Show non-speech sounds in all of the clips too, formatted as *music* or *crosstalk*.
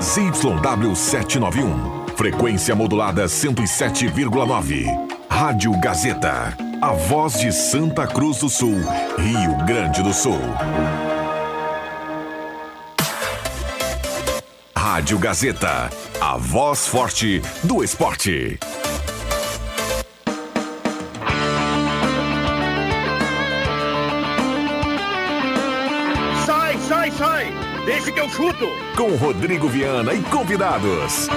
ZYW 791. Frequência modulada 107,9. Rádio Gazeta. A voz de Santa Cruz do Sul, Rio Grande do Sul. Rádio Gazeta. A voz forte do esporte. Chuto! Com Rodrigo Viana e convidados.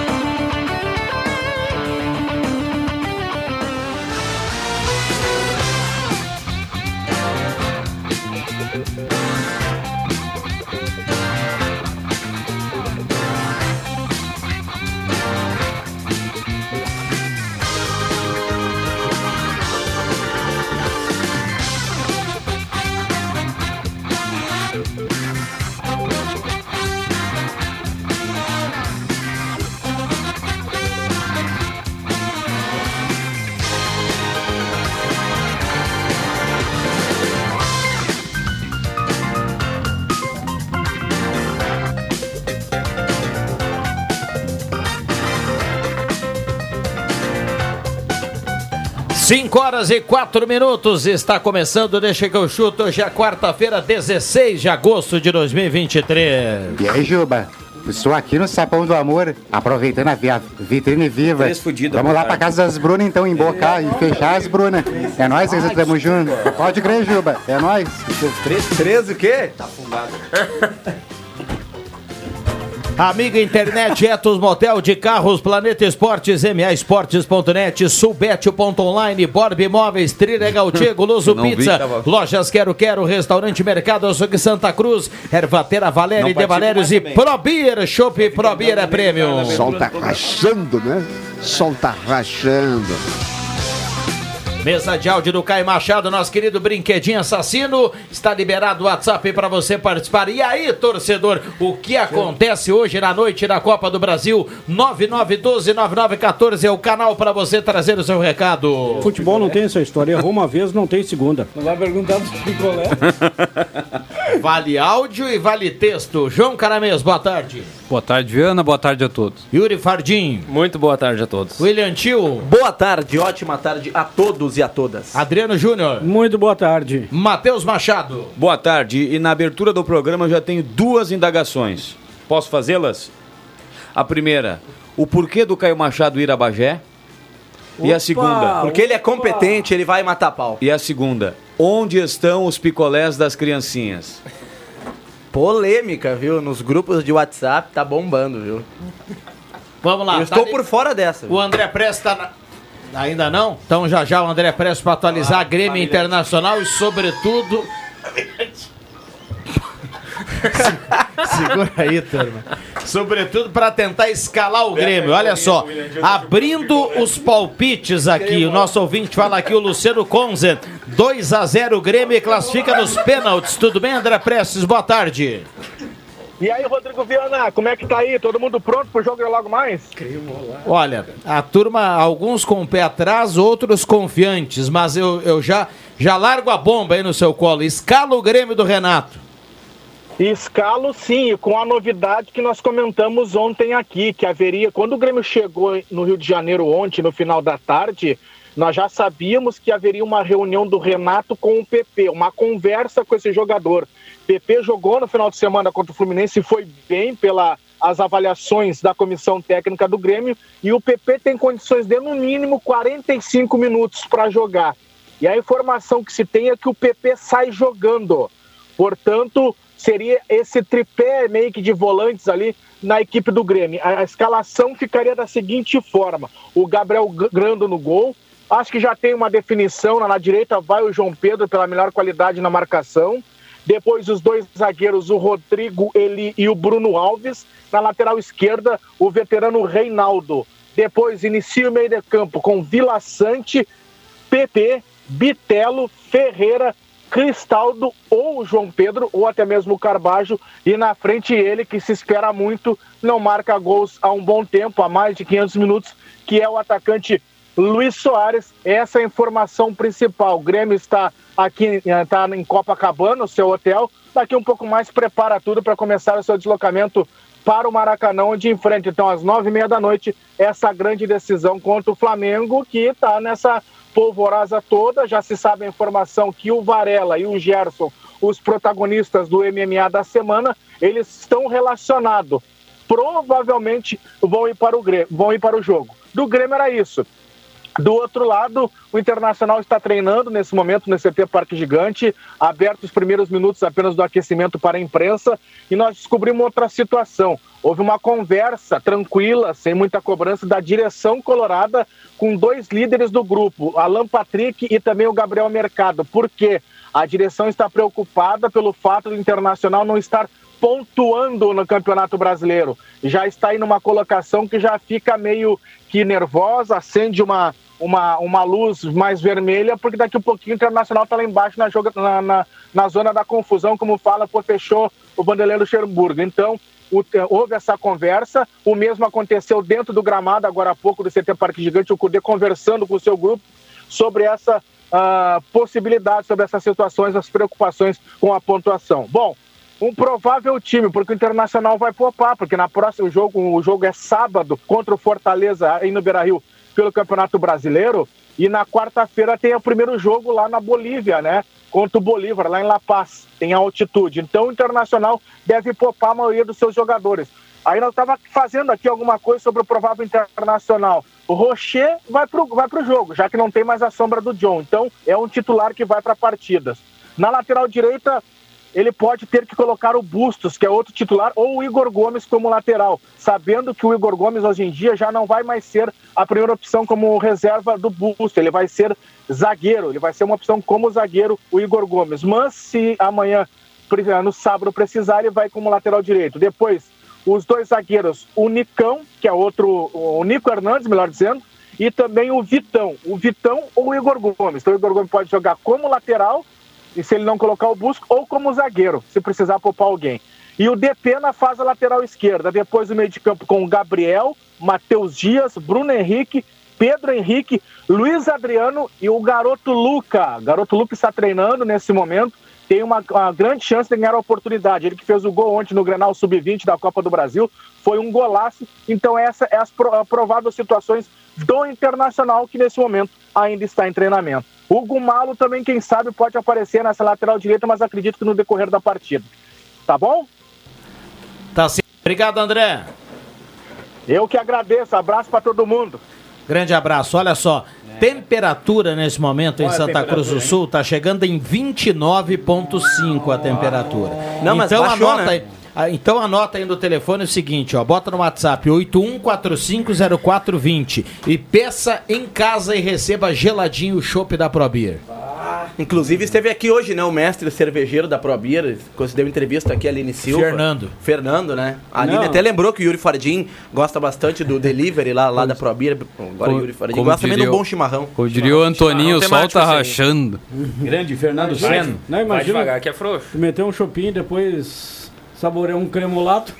Horas e quatro minutos, está começando, deixa que eu chuto, hoje é quarta-feira, 16 de agosto de 2023. E aí, Juba? Estou aqui no Sapão do Amor, aproveitando a, vi- a vitrine viva. Fudidas, Vamos lá pra tarde. casa das Brunas, então, embocar e fechar as Brunas. É nóis, que estamos juntos. Pode crer, Juba. É nóis. Três, três o quê? Tá afundado. *laughs* Amiga Internet, *laughs* Etos Motel de Carros, Planeta Esportes, MA Esportes.net, Sulbete.online, Borb Imóveis, Trilegal *laughs* Tiego, Luso Não vi, Pizza, tava- Lojas Quero Quero, Restaurante Mercado Açougue Santa Cruz, Ervatera Valéria Não e De participo Valérios mais e também. Probir, Chopp Probir é prêmio. O sol tá rachando, né? O sol tá rachando. Mesa de áudio do Caio Machado, nosso querido brinquedinho assassino. Está liberado o WhatsApp para você participar. E aí, torcedor, o que acontece hoje na noite da Copa do Brasil? 9912-9914 é o canal para você trazer o seu recado. Futebol não tem essa história. Errou uma vez, não tem segunda. Não vai perguntar do picolé? Vale áudio e vale texto. João Caramês, boa tarde. Boa tarde, Viana. Boa tarde a todos. Yuri Fardim, Muito boa tarde a todos. William Tio, Boa tarde, ótima tarde a todos e a todas. Adriano Júnior, Muito boa tarde. Matheus Machado. Boa tarde. E na abertura do programa eu já tenho duas indagações. Posso fazê-las? A primeira, o porquê do Caio Machado ir a Bagé? e a segunda, Porque ele é competente, ele vai matar pau. e a segunda, onde estão os picolés das criancinhas? Polêmica, viu? Nos grupos de WhatsApp tá bombando, viu? Vamos lá. Eu tá estou li- por fora dessa. O André Prestes tá na... Ainda não? Então já já o André Prestes para atualizar a Grêmio Internacional e sobretudo... *laughs* *laughs* *laughs* Segura aí, turma. Sobretudo para tentar escalar o Grêmio. Olha só, abrindo os palpites aqui, o nosso ouvinte fala aqui, o Luciano Conze. 2 a 0 o Grêmio e classifica nos pênaltis. Tudo bem, André Prestes? Boa tarde. E aí, Rodrigo Viana, como é que tá aí? Todo mundo pronto pro jogo logo mais? Olha, a turma, alguns com o pé atrás, outros confiantes, mas eu, eu já, já largo a bomba aí no seu colo. Escala o Grêmio do Renato. Escalo sim, com a novidade que nós comentamos ontem aqui, que haveria, quando o Grêmio chegou no Rio de Janeiro ontem, no final da tarde, nós já sabíamos que haveria uma reunião do Renato com o PP, uma conversa com esse jogador. PP jogou no final de semana contra o Fluminense e foi bem pela as avaliações da comissão técnica do Grêmio e o PP tem condições de no mínimo 45 minutos para jogar. E a informação que se tem é que o PP sai jogando. Portanto, seria esse tripé meio que de volantes ali na equipe do Grêmio. A, escalação ficaria da seguinte forma: o Gabriel Grando no gol. Acho que já tem uma definição. Na, na direita vai o João Pedro pela melhor qualidade na marcação. Depois os dois zagueiros, o Rodrigo Eli e o Bruno Alves. Na lateral esquerda, o veterano Reinaldo. Depois inicia o meio de campo com Vila Sante, PP, Bitelo, Ferreira, Cristaldo ou João Pedro, ou até mesmo o Carbajo, e na frente ele que se espera muito, não marca gols há um bom tempo, há mais de 500 minutos, que é o atacante Luiz Soares. Essa é a informação principal. O Grêmio está aqui está em Copacabana, o seu hotel. Daqui um pouco mais prepara tudo para começar o seu deslocamento para o Maracanã, onde enfrenta, então, às nove e meia da noite, essa grande decisão contra o Flamengo, que está nessa polvorosa toda. Já se sabe a informação que o Varela e o Gerson, os protagonistas do MMA da semana, eles estão relacionados. Provavelmente vão ir para o Grêmio, vão ir para o jogo. Do Grêmio era isso. Do outro lado, o Internacional está treinando nesse momento no CT Parque Gigante, aberto os primeiros minutos apenas do aquecimento para a imprensa, e nós descobrimos outra situação. Houve uma conversa tranquila, sem muita cobrança, da direção colorada com dois líderes do grupo, Alan Patrick e também o Gabriel Mercado. Por quê? A direção está preocupada pelo fato do Internacional não estar pontuando no Campeonato Brasileiro. Já está aí numa colocação que já fica meio que nervosa, acende uma, uma, uma luz mais vermelha, porque daqui a pouquinho o Internacional está lá embaixo na, joga, na, na, na, zona da confusão, como fala, pô, fechou o Vanderlei Luxemburgo. Então, o, houve essa conversa, o mesmo aconteceu dentro do gramado, agora há pouco, do CT Parque Gigante, o Cudê conversando com o seu grupo sobre essa uh, possibilidade, sobre essas situações, as preocupações com a pontuação. Bom, um provável time, porque o Internacional vai poupar, porque na próxima jogo, o jogo é sábado contra o Fortaleza aí no Beira-Rio pelo Campeonato Brasileiro, e na quarta-feira tem o primeiro jogo lá na Bolívia, né? Contra o Bolívar, lá em La Paz, tem altitude. Então o Internacional deve poupar a maioria dos seus jogadores. Aí nós estava fazendo aqui alguma coisa sobre o provável internacional. O Rocher vai para o vai pro jogo, já que não tem mais a sombra do John. Então é um titular que vai para partidas. Na lateral direita, ele pode ter que colocar o Bustos, que é outro titular, ou o Igor Gomes como lateral, sabendo que o Igor Gomes hoje em dia já não vai mais ser a primeira opção como reserva do Bustos, ele vai ser zagueiro, ele vai ser uma opção como zagueiro, o Igor Gomes. Mas se amanhã, no sábado, precisar, ele vai como lateral direito. Depois, os dois zagueiros, o Nicão, que é outro, o Nico Hernandes, melhor dizendo, e também o Vitão. O Vitão ou o Igor Gomes. Então o Igor Gomes pode jogar como lateral e se ele não colocar o Busco, ou como zagueiro, se precisar poupar alguém. E o DP na fase lateral esquerda, depois do meio de campo com o Gabriel, Matheus Dias, Bruno Henrique, Pedro Henrique, Luiz Adriano e o garoto Luca. Garoto Luca está treinando nesse momento, tem uma, uma, grande chance de ganhar a oportunidade. Ele que fez o gol ontem no Grenal Sub-20 da Copa do Brasil, foi um golaço. Então essa é as prováveis situações do Internacional que nesse momento ainda está em treinamento. O Gumalo também, quem sabe, pode aparecer nessa lateral direita, mas acredito que no decorrer da partida. Tá bom? Tá sim. Obrigado, André. Eu que agradeço. Abraço para todo mundo. Grande abraço. Olha só, é. temperatura nesse momento em Santa Cruz do Sul está chegando em 29,5 a temperatura. Não, mas então baixou, anota né? aí. Então anota aí no telefone o seguinte, ó, bota no WhatsApp 81450420 e peça em casa e receba geladinho o chopp da Probir. Inclusive esteve aqui hoje, né, o mestre cervejeiro da Probir, deu entrevista aqui a Aline Silva. Fernando. Fernando, né? A Aline até lembrou que o Yuri Fardim gosta bastante do delivery lá, lá da Probir. Agora o Yuri Fardim gosta também do bom chimarrão. Como diria o Antoninho, o sol tá rachando. Grande Fernando Seno. Não, imagina, Vai devagar que é frouxo. Meter um chopinho e depois saborear um cremolato.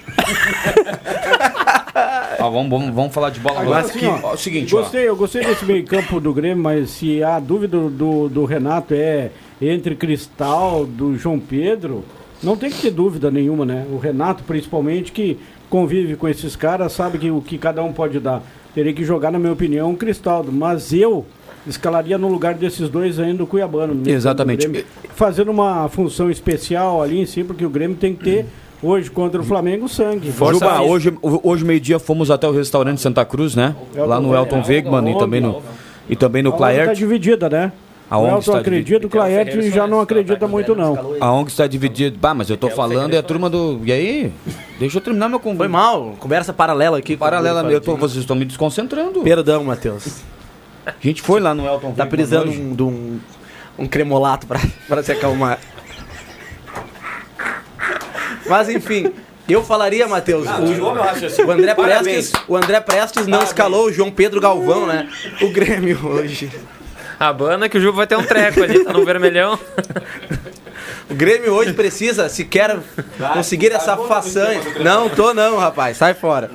ó, *laughs* vamos, vamos, vamos falar de bola agora. Assim, ó, ó, o seguinte, gostei, ó. Eu gostei desse meio campo do Grêmio, mas se a dúvida do, do Renato é entre Cristal, do João Pedro, não tem que ter dúvida nenhuma, né? O Renato, principalmente, que convive com esses caras, sabe que o que cada um pode dar. Teria que jogar, na minha opinião, um Cristaldo. Mas eu escalaria no lugar desses dois ainda o Cuiabano. Exatamente. Grêmio, fazendo uma função especial ali em si, porque o Grêmio tem que ter Hoje contra o Flamengo, sangue. Força Juba, hoje, hoje meio-dia fomos até o restaurante Santa Cruz, né? Elton Lá no Elton Wegman e também no e também no Claert. Está dividida, né? A ONG está acredita, o Claert já não acredita muito não. A ONG está dividida. Bah, mas eu tô falando é a turma do. E aí? Deixa eu terminar meu conversa. Foi mal, conversa paralela aqui. Paralela, eu tô, vocês estão me desconcentrando. Perdão, Matheus. A gente foi lá no Elton Tá precisando de um, um, um cremolato para se acalmar. Mas enfim, eu falaria, Matheus, ah, o, o, André Prestes, o André Prestes não Parabéns. escalou o João Pedro Galvão, né? O Grêmio hoje. A banda que o Ju vai ter um treco ali, tá no vermelhão. O Grêmio hoje precisa, se quer conseguir essa façanha. Não tô não, rapaz. Sai fora.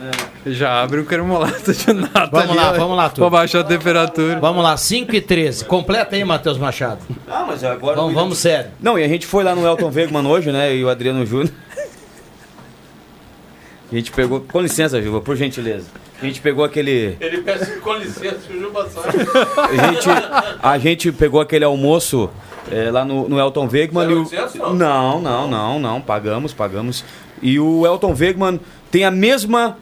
Já abre o termolato de nada. Vamos ali, lá, vamos lá, Pra turma. baixar a temperatura. Vamos lá, 5 e 13. Completa aí, Matheus Machado. Ah, mas agora. Vamos, vamos sério. Não, e a gente foi lá no Elton Wegman hoje, né? E o Adriano Júnior. A gente pegou. Com licença, Juba, por gentileza. A gente pegou aquele. Ele peça com licença, o Juba A gente, a gente pegou aquele almoço é, lá no, no Elton Wegman. o- não, não, não, não. Pagamos, pagamos. E o Elton Wegman tem a mesma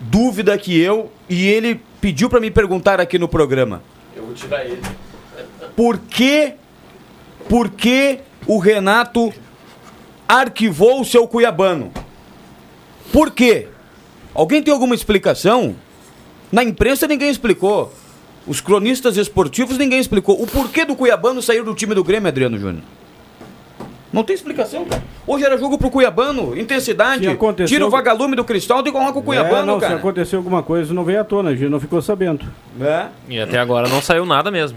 dúvida que eu e ele pediu pra me perguntar aqui no programa. Eu vou tirar ele. Por que, por que o Renato arquivou o seu Cuiabano? Por quê? Alguém tem alguma explicação? Na imprensa ninguém explicou. Os cronistas esportivos ninguém explicou. O porquê do Cuiabano sair do time do Grêmio, Adriano Júnior? Não tem explicação, cara. Hoje era jogo pro Cuiabano, intensidade. Se aconteceu- Tira o vagalume do cristal e coloca o Cuiabano, É, não, se cara. aconteceu alguma coisa, não veio à tona, a gente não ficou sabendo. É. E até agora não saiu nada mesmo.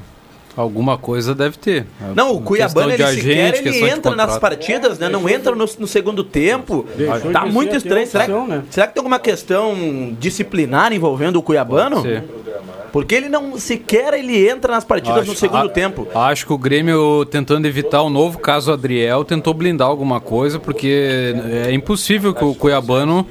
Alguma coisa deve ter. Não, o Cuiabano, de ele sequer agente, ele questão de entra nas partidas, né? Não entra no, no segundo tempo. Deixou Tá muito estranho. Será, né? será que tem alguma questão disciplinar envolvendo o Cuiabano? Porque ele não sequer ele entra nas partidas no segundo a- tempo. Acho que o Grêmio, tentando evitar o novo caso Adriel, tentou blindar alguma coisa, porque é impossível que o Cuiabano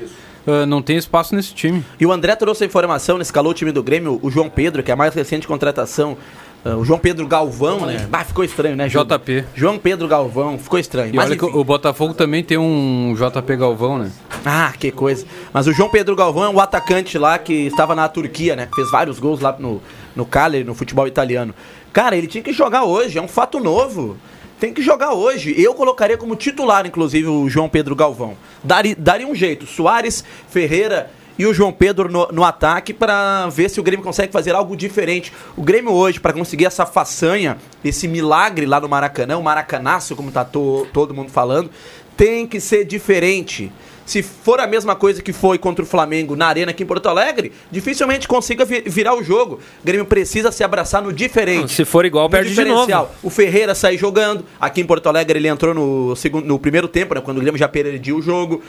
ah, não tenha espaço nesse time. E o André trouxe a informação, escalou o time do Grêmio, o João Pedro, que é a mais recente contratação. Ah, o João Pedro Galvão, né? Ah, ficou estranho, né? JP. João Pedro Galvão, ficou estranho. E Mas, olha que enfim. o Botafogo também tem um JP Galvão, né? Ah, que coisa. Mas o João Pedro Galvão é um atacante lá que estava na Turquia, né? Fez vários gols lá no, no Cagliari, no futebol italiano. Cara, ele tinha que jogar hoje, é um fato novo. Tem que jogar hoje. Eu colocaria como titular, inclusive, o João Pedro Galvão. Daria, daria um jeito. Soares, Ferreira e o João Pedro no, no ataque para ver se o Grêmio consegue fazer algo diferente. O Grêmio hoje, para conseguir essa façanha, esse milagre lá no Maracanã, o Maracanaço, como tá to- todo mundo falando, tem que ser diferente. Se for a mesma coisa que foi contra o Flamengo na Arena aqui em Porto Alegre, dificilmente consiga vi- virar o jogo. O Grêmio precisa se abraçar no diferente. Se for igual, perde de novo. O Ferreira sai jogando. Aqui em Porto Alegre ele entrou no, segundo, no primeiro tempo, né, quando o Grêmio já perdia o jogo.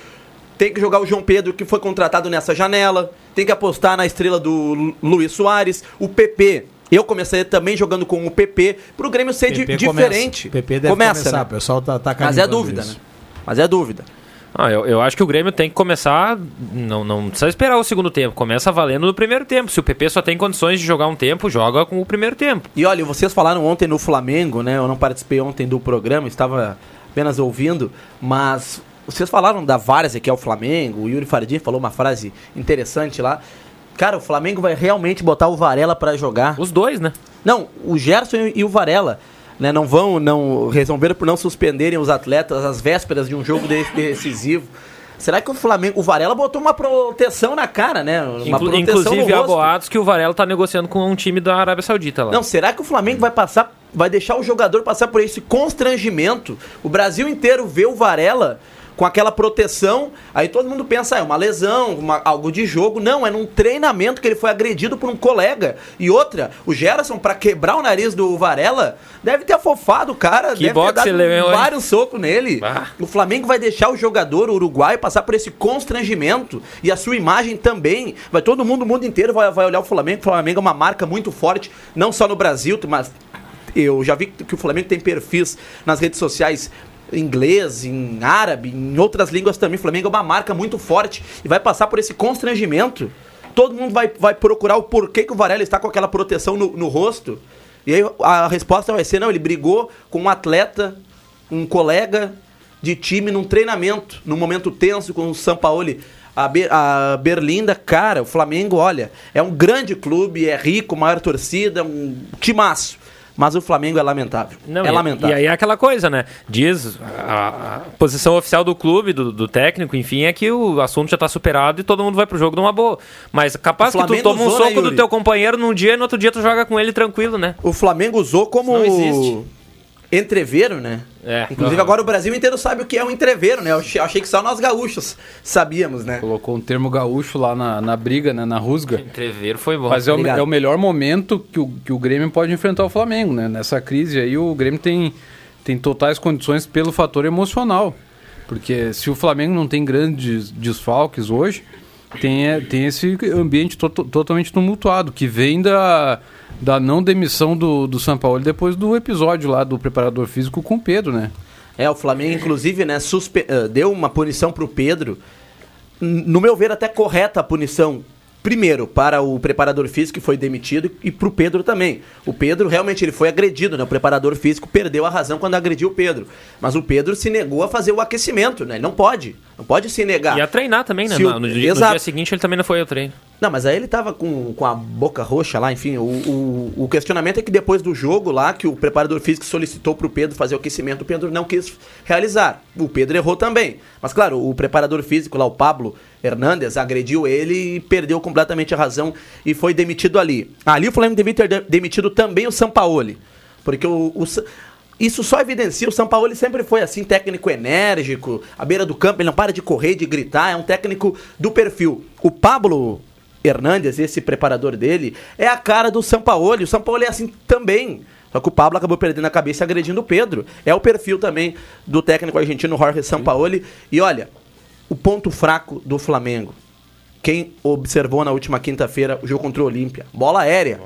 Tem que jogar o João Pedro, que foi contratado nessa janela. Tem que apostar na estrela do Lu- Luiz Soares. O PP. Eu começaria também jogando com o PP, pro Grêmio ser di- PP diferente. começa. PP deve começa, começar, né? o pessoal tá, tá Mas é dúvida, isso. né? Mas é dúvida. Ah, eu, eu acho que o Grêmio tem que começar. Não, não precisa esperar o segundo tempo. Começa valendo no primeiro tempo. Se o PP só tem condições de jogar um tempo, joga com o primeiro tempo. E olha, vocês falaram ontem no Flamengo, né? Eu não participei ontem do programa, estava apenas ouvindo, mas vocês falaram da várzea que é o Flamengo, o Yuri Fardim falou uma frase interessante lá. Cara, o Flamengo vai realmente botar o Varela pra jogar. Os dois, né? Não, o Gerson e o Varela. Né, não vão, não resolveram por não suspenderem os atletas às vésperas de um jogo de- decisivo. Será que o Flamengo, o Varela botou uma proteção na cara, né? Uma Inclu- inclusive, há boatos que o Varela tá negociando com um time da Arábia Saudita lá. Não, será que o Flamengo vai passar, vai deixar o jogador passar por esse constrangimento? O Brasil inteiro vê o Varela com aquela proteção, aí todo mundo pensa, ah, é uma lesão, uma- algo de jogo. Não, é num treinamento que ele foi agredido por um colega. E outra, o Gerson, pra quebrar o nariz do Varela, deve ter afofado o cara, Que deve boxe ter ele levou, hein? vários socos nele. Ah. O Flamengo vai deixar o jogador uruguaio passar por esse constrangimento e a sua imagem também. Vai todo mundo, o mundo inteiro vai, vai olhar o Flamengo. O Flamengo é uma marca muito forte, não só no Brasil, mas eu já vi que o Flamengo tem perfis nas redes sociais em inglês, em árabe, em outras línguas também. O Flamengo é uma marca muito forte e vai passar por esse constrangimento. Todo mundo vai, vai procurar o porquê que o Varela está com aquela proteção no, no rosto. E aí a resposta vai ser: não, ele brigou com um atleta, um colega de time num treinamento, num momento tenso com o Sampaoli. A, Be a Berlinda, cara, o Flamengo, olha, é um grande clube, é rico, maior torcida, um timaço. Mas o Flamengo é lamentável. Não, é e, lamentável. E aí é aquela coisa, né? Diz a, a posição oficial do clube, do, do técnico, enfim, é que o assunto já tá superado e todo mundo vai pro jogo numa boa. Mas capaz que tu toma um né, soco do Yuri? teu companheiro num dia e no outro dia tu joga com ele tranquilo, né? O Flamengo usou como Isso não existe. Entreveiro, né? É. Inclusive agora o Brasil inteiro sabe o que é um entreveiro, né? Eu achei, achei que só nós gaúchos sabíamos, né? Colocou um termo gaúcho lá na, na briga, né, na rusga. Entrever foi bom. Mas é o, é o melhor momento que o, que o Grêmio pode enfrentar o Flamengo, né? Nessa crise aí o Grêmio tem, tem totais condições pelo fator emocional. Porque se o Flamengo não tem grandes desfalques hoje, tem, é, tem esse ambiente to totalmente tumultuado, que vem da, da não demissão do, do São Paulo depois do episódio lá do preparador físico com o Pedro, né? É, o Flamengo, inclusive, né, suspe- eh, deu uma punição pro Pedro. N- No meu ver, até correta a punição. Primeiro, para o preparador físico que foi demitido e pro Pedro também. O Pedro realmente ele foi agredido, né? O preparador físico perdeu a razão quando agrediu o Pedro. Mas o Pedro se negou a fazer o aquecimento, né? Ele não pode. Não pode se negar. E a treinar também, né? O- No, no dia, no dia seguinte ele também não foi ao treino. Não, mas aí ele tava com, com a boca roxa lá, enfim. O, o, o questionamento é que depois do jogo lá, que o preparador físico solicitou pro Pedro fazer o aquecimento, o Pedro não quis realizar. O Pedro errou também. Mas claro, o preparador físico lá, o Pablo Hernandes, agrediu ele e perdeu completamente a razão e foi demitido ali. Ali o Flamengo devia ter de- demitido também o Sampaoli. Porque o. o isso só evidencia, o São Paulo sempre foi assim, técnico enérgico, à beira do campo, ele não para de correr, de gritar, é um técnico do perfil. O Pablo Hernandes, esse preparador dele, é a cara do Sampaoli. O Sampaoli é assim também. Só que o Pablo acabou perdendo a cabeça e agredindo o Pedro. É o perfil também do técnico argentino Jorge Sampaoli. E olha, o ponto fraco do Flamengo. Quem observou na última quinta-feira o jogo contra o Olímpia? Bola aérea.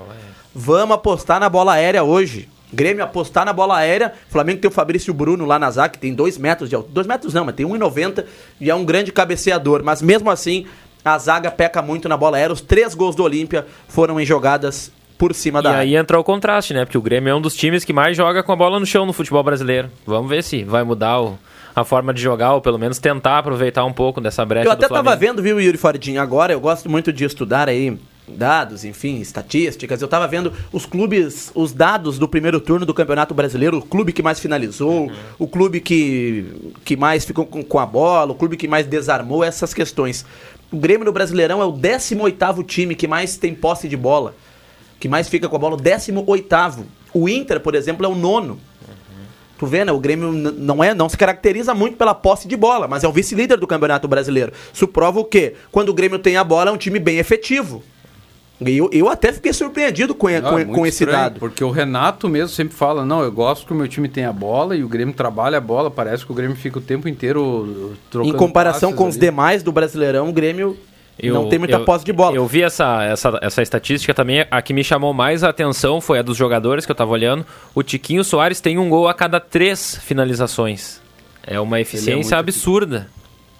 Vamos apostar na bola aérea hoje. Grêmio apostar na bola aérea. Flamengo tem o Fabrício Bruno lá na zaga, que tem 2 metros de altura. 2 metros não, mas tem 1,90 e é um grande cabeceador. Mas mesmo assim, a zaga peca muito na bola aérea. Os três gols do Olímpia foram em jogadas por cima E da aí área. entra o contraste, né? Porque o Grêmio é um dos times que mais joga com a bola no chão no futebol brasileiro. Vamos ver se vai mudar o- a forma de jogar, ou pelo menos tentar aproveitar um pouco dessa brecha Eu até do Flamengo. tava vendo, viu, Yuri Fardinho, agora eu gosto muito de estudar aí dados, enfim, estatísticas. Eu tava vendo os clubes, os dados do primeiro turno do Campeonato Brasileiro, o clube que mais finalizou, Uhum. o clube que, que mais ficou com, com a bola, o clube que mais desarmou essas questões. O Grêmio no Brasileirão é o 18º time que mais tem posse de bola, que mais fica com a bola, o 18º. O Inter, por exemplo, é o nono. Tu vê, né? O Grêmio não é, não se caracteriza muito pela posse de bola, mas é o vice-líder do Campeonato Brasileiro. Isso prova o quê? Quando o Grêmio tem a bola, é um time bem efetivo. Eu, eu até fiquei surpreendido com, Ah, com, com esse estranho, dado. Porque o Renato mesmo sempre fala, não, eu gosto que o meu time tenha a bola e o Grêmio trabalha a bola, parece que o Grêmio fica o tempo inteiro uh, trocando Em comparação com os ali. demais do Brasileirão, o Grêmio não tem muita eu- posse de bola. Eu vi essa, essa, essa estatística também. A que me chamou mais a atenção foi a dos jogadores que eu tava olhando. O Tiquinho Soares tem um gol a cada três finalizações. É uma eficiência muito absurda.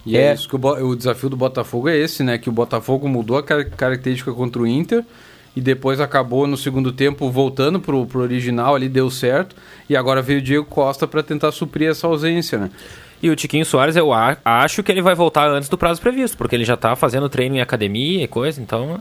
E é, isso que o, o desafio do Botafogo é esse, né? Que o Botafogo mudou a car- característica contra o Inter e depois acabou no segundo tempo voltando pro, pro original ali, deu certo. E agora veio o Diego Costa para tentar suprir essa ausência, né? E o Tiquinho Soares, eu acho que ele vai voltar antes do prazo previsto, porque ele já tá fazendo treino em academia e coisa, então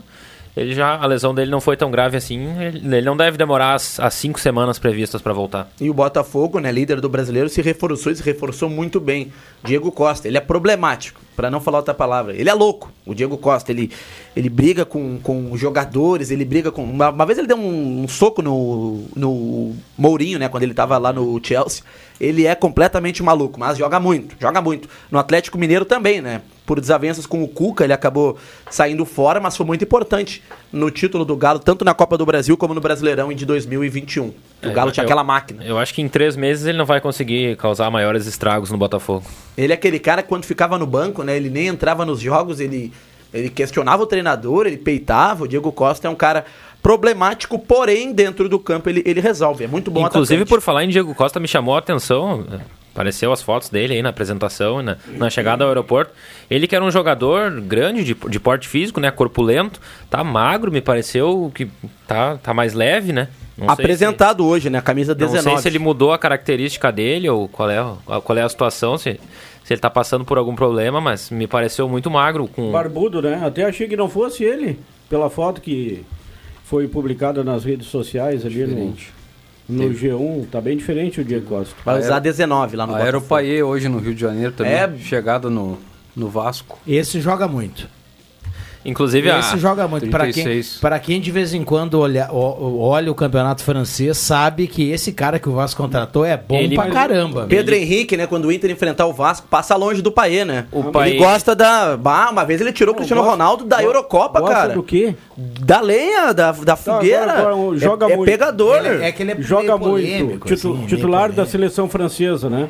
ele já a lesão dele não foi tão grave assim, ele, ele não deve demorar as, as cinco semanas previstas para voltar. E o Botafogo, né, líder do brasileiro, se reforçou e se reforçou muito bem. Diego Costa, ele é problemático, para não falar outra palavra. Ele é louco, o Diego Costa. Ele, ele briga com, com jogadores, ele briga com. Uma, uma vez ele deu um, um soco no, no Mourinho, né, quando ele tava lá no Chelsea. Ele é completamente maluco, mas joga muito, joga muito. No Atlético Mineiro também, né? Por desavenças com o Cuca, ele acabou saindo fora, mas foi muito importante no título do Galo, tanto na Copa do Brasil como no Brasileirão de 2021. O É, Galo tinha eu- aquela máquina. Eu acho que em três meses ele não vai conseguir causar maiores estragos no Botafogo. Ele é aquele cara que quando ficava no banco, né? Ele nem entrava nos jogos, ele, ele questionava o treinador, ele peitava. O Diego Costa é um cara problemático, porém, dentro do campo ele, ele resolve. É muito bom Inclusive, atacante. por falar em Diego Costa, me chamou a atenção. Apareceu as fotos dele aí na apresentação, e na, na chegada ao aeroporto. Ele que era um jogador grande, de, de porte físico, né? Corpulento. Tá magro, me pareceu que tá, tá mais leve, né? Não Apresentado hoje, né? A camisa se, não 19. sei se ele mudou a característica dele ou qual é, qual é a situação, se, se ele tá passando por algum problema, mas me pareceu muito magro. Com... Barbudo, né? Até achei que não fosse ele, pela foto que foi publicada nas redes sociais ali no, no G1. Tá bem diferente o Diego Costa. Vai usar 19 lá no A Botafogo. Aeropaie hoje no Rio de Janeiro também, É. chegada no, no Vasco. Esse joga muito. Inclusive, a- Esse joga muito. Para quem, 36. pra quem de vez em quando olha, o- olha o campeonato francês, sabe que esse cara que o Vasco contratou é bom Ele- pra caramba. Pedro Henrique, né? Quando o Inter enfrentar o Vasco, passa longe do Paê, né? O Ele Paê- gosta da. Bah, uma vez ele tirou o Cristiano gosta- Ronaldo da Eurocopa, Gosta cara. do quê? Da lenha, da, da fogueira. agora, agora, joga é, é muito. pegador. Ele- é que ele é Joga muito. polêmico, Titu- assim, meio titular da seleção francesa, né?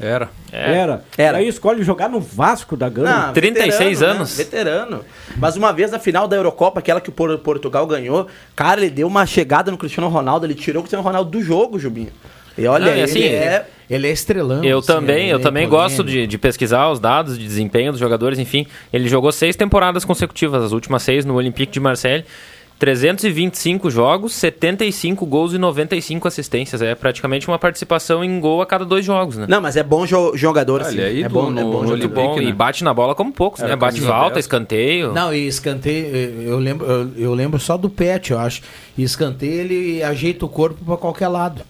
Era. Era. Era. Aí escolhe jogar no Vasco da Gama. Não, 36 veterano, anos. Né? Veterano. Mas uma vez na final da Eurocopa, aquela que o Por- Portugal ganhou, cara, ele deu uma chegada no Cristiano Ronaldo, ele tirou o Cristiano Ronaldo do jogo, Jubinho. E olha, Não, e ele assim, é. Ele é estrelão. Eu assim, também, ele eu é também polêmico. gosto de, de pesquisar os dados de desempenho dos jogadores, enfim. Ele jogou seis temporadas consecutivas, as últimas seis no Olympique de Marseille. 325 jogos, 75 gols e 95 assistências. É praticamente uma participação em gol a cada dois jogos, né? Não, mas é bom jo- jogador, assim. é é bom, é no- bom no jogador. Muito bom, né? e bate na bola como poucos, Era né? Bate falta, 10. escanteio. Não, e escanteio, eu lembro, eu, eu lembro só do Pet, eu acho. E escanteio ele ajeita o corpo pra qualquer lado.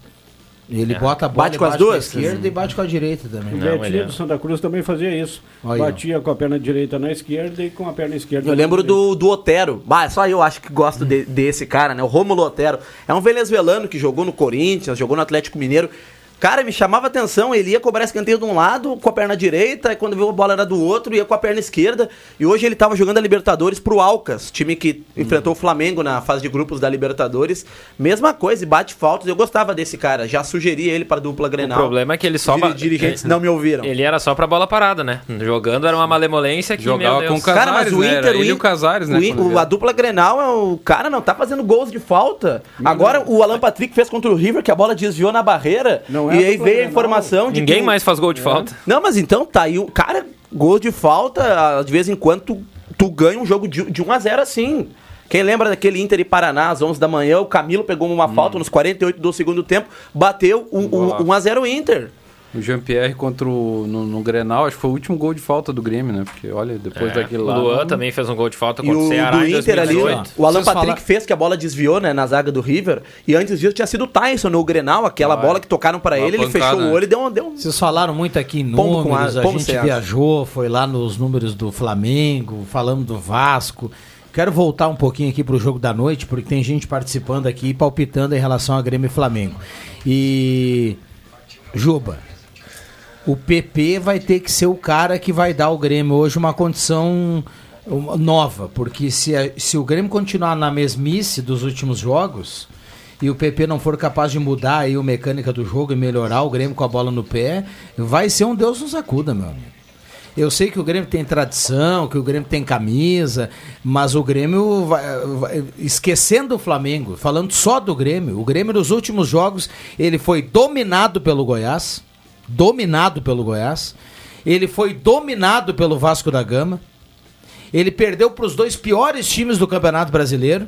Ele bota a bola Bate com as duas? Com a esquerda e bate com a direita também. O Betinho é- do Santa Cruz também fazia isso. Olha. Batia com a perna direita na esquerda e com a perna esquerda Eu na lembro do, do Otero. Bah, só eu acho que gosto de- desse cara, né? O Rômulo Otero. É um venezuelano que jogou no Corinthians, jogou no Atlético Mineiro. Cara, me chamava atenção, ele ia cobrar escanteio de um lado com a perna direita, e quando viu a bola era do outro, ia com a perna esquerda. E hoje ele tava jogando a Libertadores pro Alcas, time que enfrentou o Flamengo na fase de grupos da Libertadores. Mesma coisa, e bate faltas. Eu gostava desse cara, já sugeri ele para dupla O Grenal. problema é que ele só... Diri- dirigentes não me ouviram. Ele era só pra bola parada, né? Jogando era uma malemolência que, Jogava com o Casares, Cara, mas o né? Inter, Era o e o Casares, né, o o- a dupla Grenal, é o cara não tá fazendo gols de falta. Agora o Alan Patrick fez contra o River, que a bola desviou na barreira. Não é e a aí veio a informação de Ninguém que mais faz gol de falta. Não, mas então tá aí o cara, gol de falta, de vez em quando tu, tu ganha um jogo de, de 1 a 0 assim. Quem lembra daquele Inter e Paraná às 11 da manhã, o Camilo pegou uma Hum. falta nos 48 do segundo tempo, bateu um, um, 1 a 0 Inter. O Jean-Pierre contra o, no, no Grenal, acho que foi o último gol de falta do Grêmio, né? Porque, olha, depois É, daquele o lá... Luan não- também fez um gol de falta contra o o Ceará do em Inter ali, 2018. o Alan Vocês Patrick fala- fez que a bola desviou, né, na zaga do River. E antes disso tinha sido o Tyson no Grenal, aquela Vai. bola que tocaram pra Uma ele, ele pancada, fechou né? o olho e deu um, deu um Vocês falaram muito aqui em Pombo com números, a- a gente viajou, foi lá nos números do Flamengo, falamos do Vasco. Quero voltar um pouquinho aqui pro jogo da noite, porque tem gente participando aqui e palpitando em relação a Grêmio e Flamengo. E Juba, o PP vai ter que ser o cara que vai dar ao Grêmio hoje uma condição nova, porque se, se o Grêmio continuar na mesmice dos últimos jogos e o PP não for capaz de mudar aí a mecânica do jogo e melhorar o Grêmio com a bola no pé, vai ser um Deus nos acuda, meu amigo. Eu sei que o Grêmio tem tradição, que o Grêmio tem camisa, mas o Grêmio, vai- vai- esquecendo o Flamengo, falando só do Grêmio, o Grêmio nos últimos jogos ele foi dominado pelo Goiás, dominado pelo Goiás, ele foi dominado pelo Vasco da Gama, ele perdeu para os dois piores times do Campeonato Brasileiro,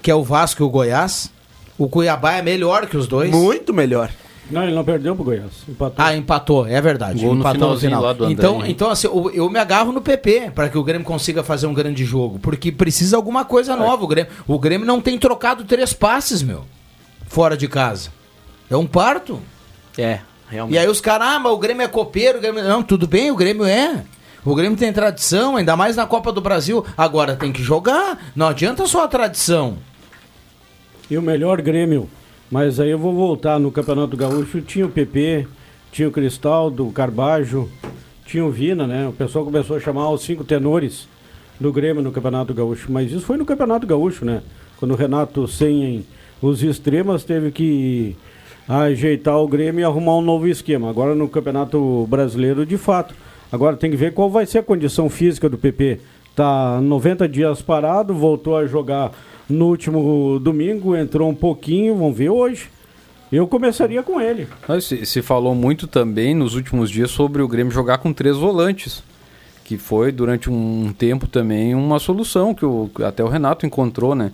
que é o Vasco e o Goiás. O Cuiabá é melhor que os dois. muito melhor. Não, ele não perdeu pro Goiás. Empatou. Ah, empatou, é verdade. Gol empatou no final. lá do André, então, hein? então assim, eu, eu me agarro no PP para que o Grêmio consiga fazer um grande jogo, porque precisa alguma coisa nova. O Grêmio, o Grêmio não tem trocado três passes, meu, fora de casa. É um parto. É, realmente. E aí os caras, ah, mas o Grêmio é copeiro, o Grêmio... Não, tudo bem, o Grêmio é. O Grêmio tem tradição, ainda mais na Copa do Brasil. Agora tem que jogar. Não adianta só a tradição. E o melhor Grêmio. Mas aí eu vou voltar no Campeonato Gaúcho. Tinha o PP, tinha o Cristaldo, o Carbajo, tinha o Vina, né? O pessoal começou a chamar os cinco tenores do Grêmio no Campeonato Gaúcho. Mas isso foi no Campeonato Gaúcho, né? Quando o Renato, sem os extremas, teve que ajeitar o Grêmio e arrumar um novo esquema. Agora no Campeonato Brasileiro, de fato. Agora tem que ver qual vai ser a condição física do PP. Tá 90 dias parado, voltou a jogar no último domingo, entrou um pouquinho, vamos ver hoje. Eu começaria com ele. Mas Se, se falou muito também nos últimos dias sobre o Grêmio jogar com três volantes. Que foi durante um tempo também uma solução que o, até o Renato encontrou, né?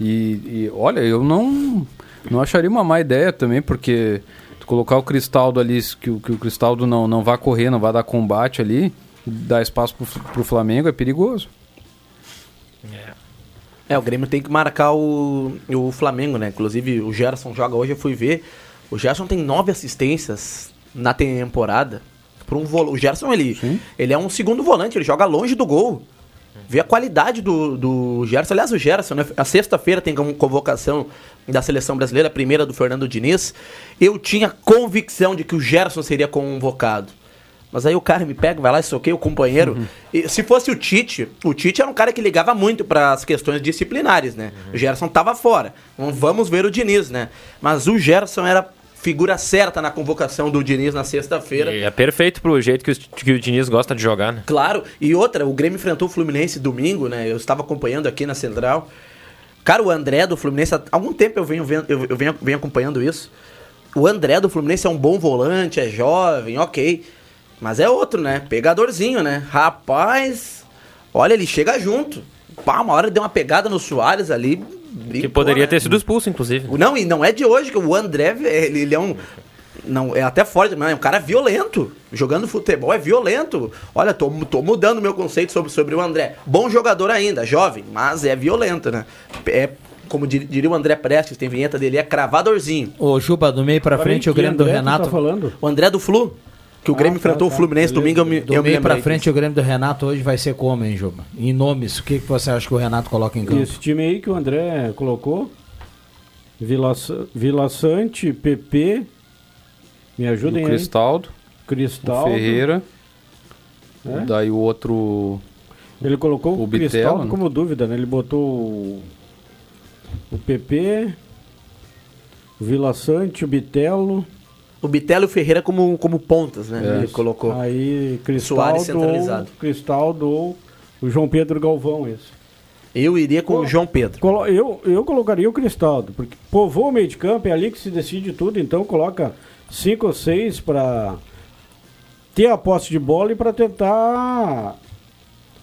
E, e, olha, eu não, não acharia uma má ideia também, porque tu colocar o Cristaldo ali, que, o- que o Cristaldo não, não vá correr, não vá dar combate ali, dar espaço pro, pro Flamengo é perigoso. É, o Grêmio tem que marcar o, o Flamengo, né? Inclusive o Gerson joga hoje, eu fui ver. O Gerson tem nove assistências na temporada. Por um o Gerson, ele, ele é um segundo volante, ele joga longe do gol. Ver a qualidade do, do Gerson. Aliás, o Gerson, né? A sexta-feira tem como convocação da seleção brasileira, a primeira do Fernando Diniz. Eu tinha convicção de que o Gerson seria convocado. Mas aí o cara me pega, vai lá e soqueia o companheiro. E se fosse o Tite, o Tite era um cara que ligava muito para as questões disciplinares, né? O Gerson tava fora. Então, vamos ver o Diniz, né? Mas o Gerson era figura certa na convocação do Diniz na sexta-feira. É perfeito pro jeito que o, que o Diniz gosta de jogar, né? Claro, e outra, o Grêmio enfrentou o Fluminense domingo, né? Eu estava acompanhando aqui na Central. Cara, o André do Fluminense, há algum tempo eu venho, vendo, eu, eu venho, venho acompanhando isso. O André do Fluminense é um bom volante, é jovem, ok. Mas é outro, né? Pegadorzinho, né? Rapaz, olha, ele chega junto. Pá, uma hora deu uma pegada no Soares ali. Que poderia né? ter sido expulso, inclusive. Não, e não é de hoje que o André, ele, ele é um. Não, é até forte, mas é um cara violento. Jogando futebol é violento. Olha, tô, tô mudando meu conceito sobre, sobre o André. Bom jogador ainda, jovem, mas é violento, né? É, como dir- diria o André Prestes, tem vinheta dele, é cravadorzinho. Ô, Juba, do meio pra frente, o Grêmio do Renato. O André do Flu, que o Grêmio Ah, tá, enfrentou tá. o Fluminense domingo, eu me, Do eu me meio pra lembrei frente, o Grêmio do Renato hoje vai ser como, hein, Juba? Em nomes, o que, que você acha que o Renato coloca em campo? Esse time aí que o André colocou, Vila, Vila Sante, PP, me ajudem O aí. Cristaldo. Cristaldo. O Ferreira. É? Daí o outro. Ele colocou o, Cristaldo né? como dúvida, né? Ele botou o, o PP, o Vila Sante, o Bitelo. O Bitelo e o Ferreira como, como pontas, né? Ele Isso. colocou. Aí Soares Cristaldo, centralizado. ou, Cristaldo ou o João Pedro Galvão, esse. Eu iria com o João Pedro. Colo- Eu, eu colocaria o Cristaldo, porque povoa o meio de campo, é ali que se decide tudo, então coloca cinco ou seis para ter a posse de bola e para tentar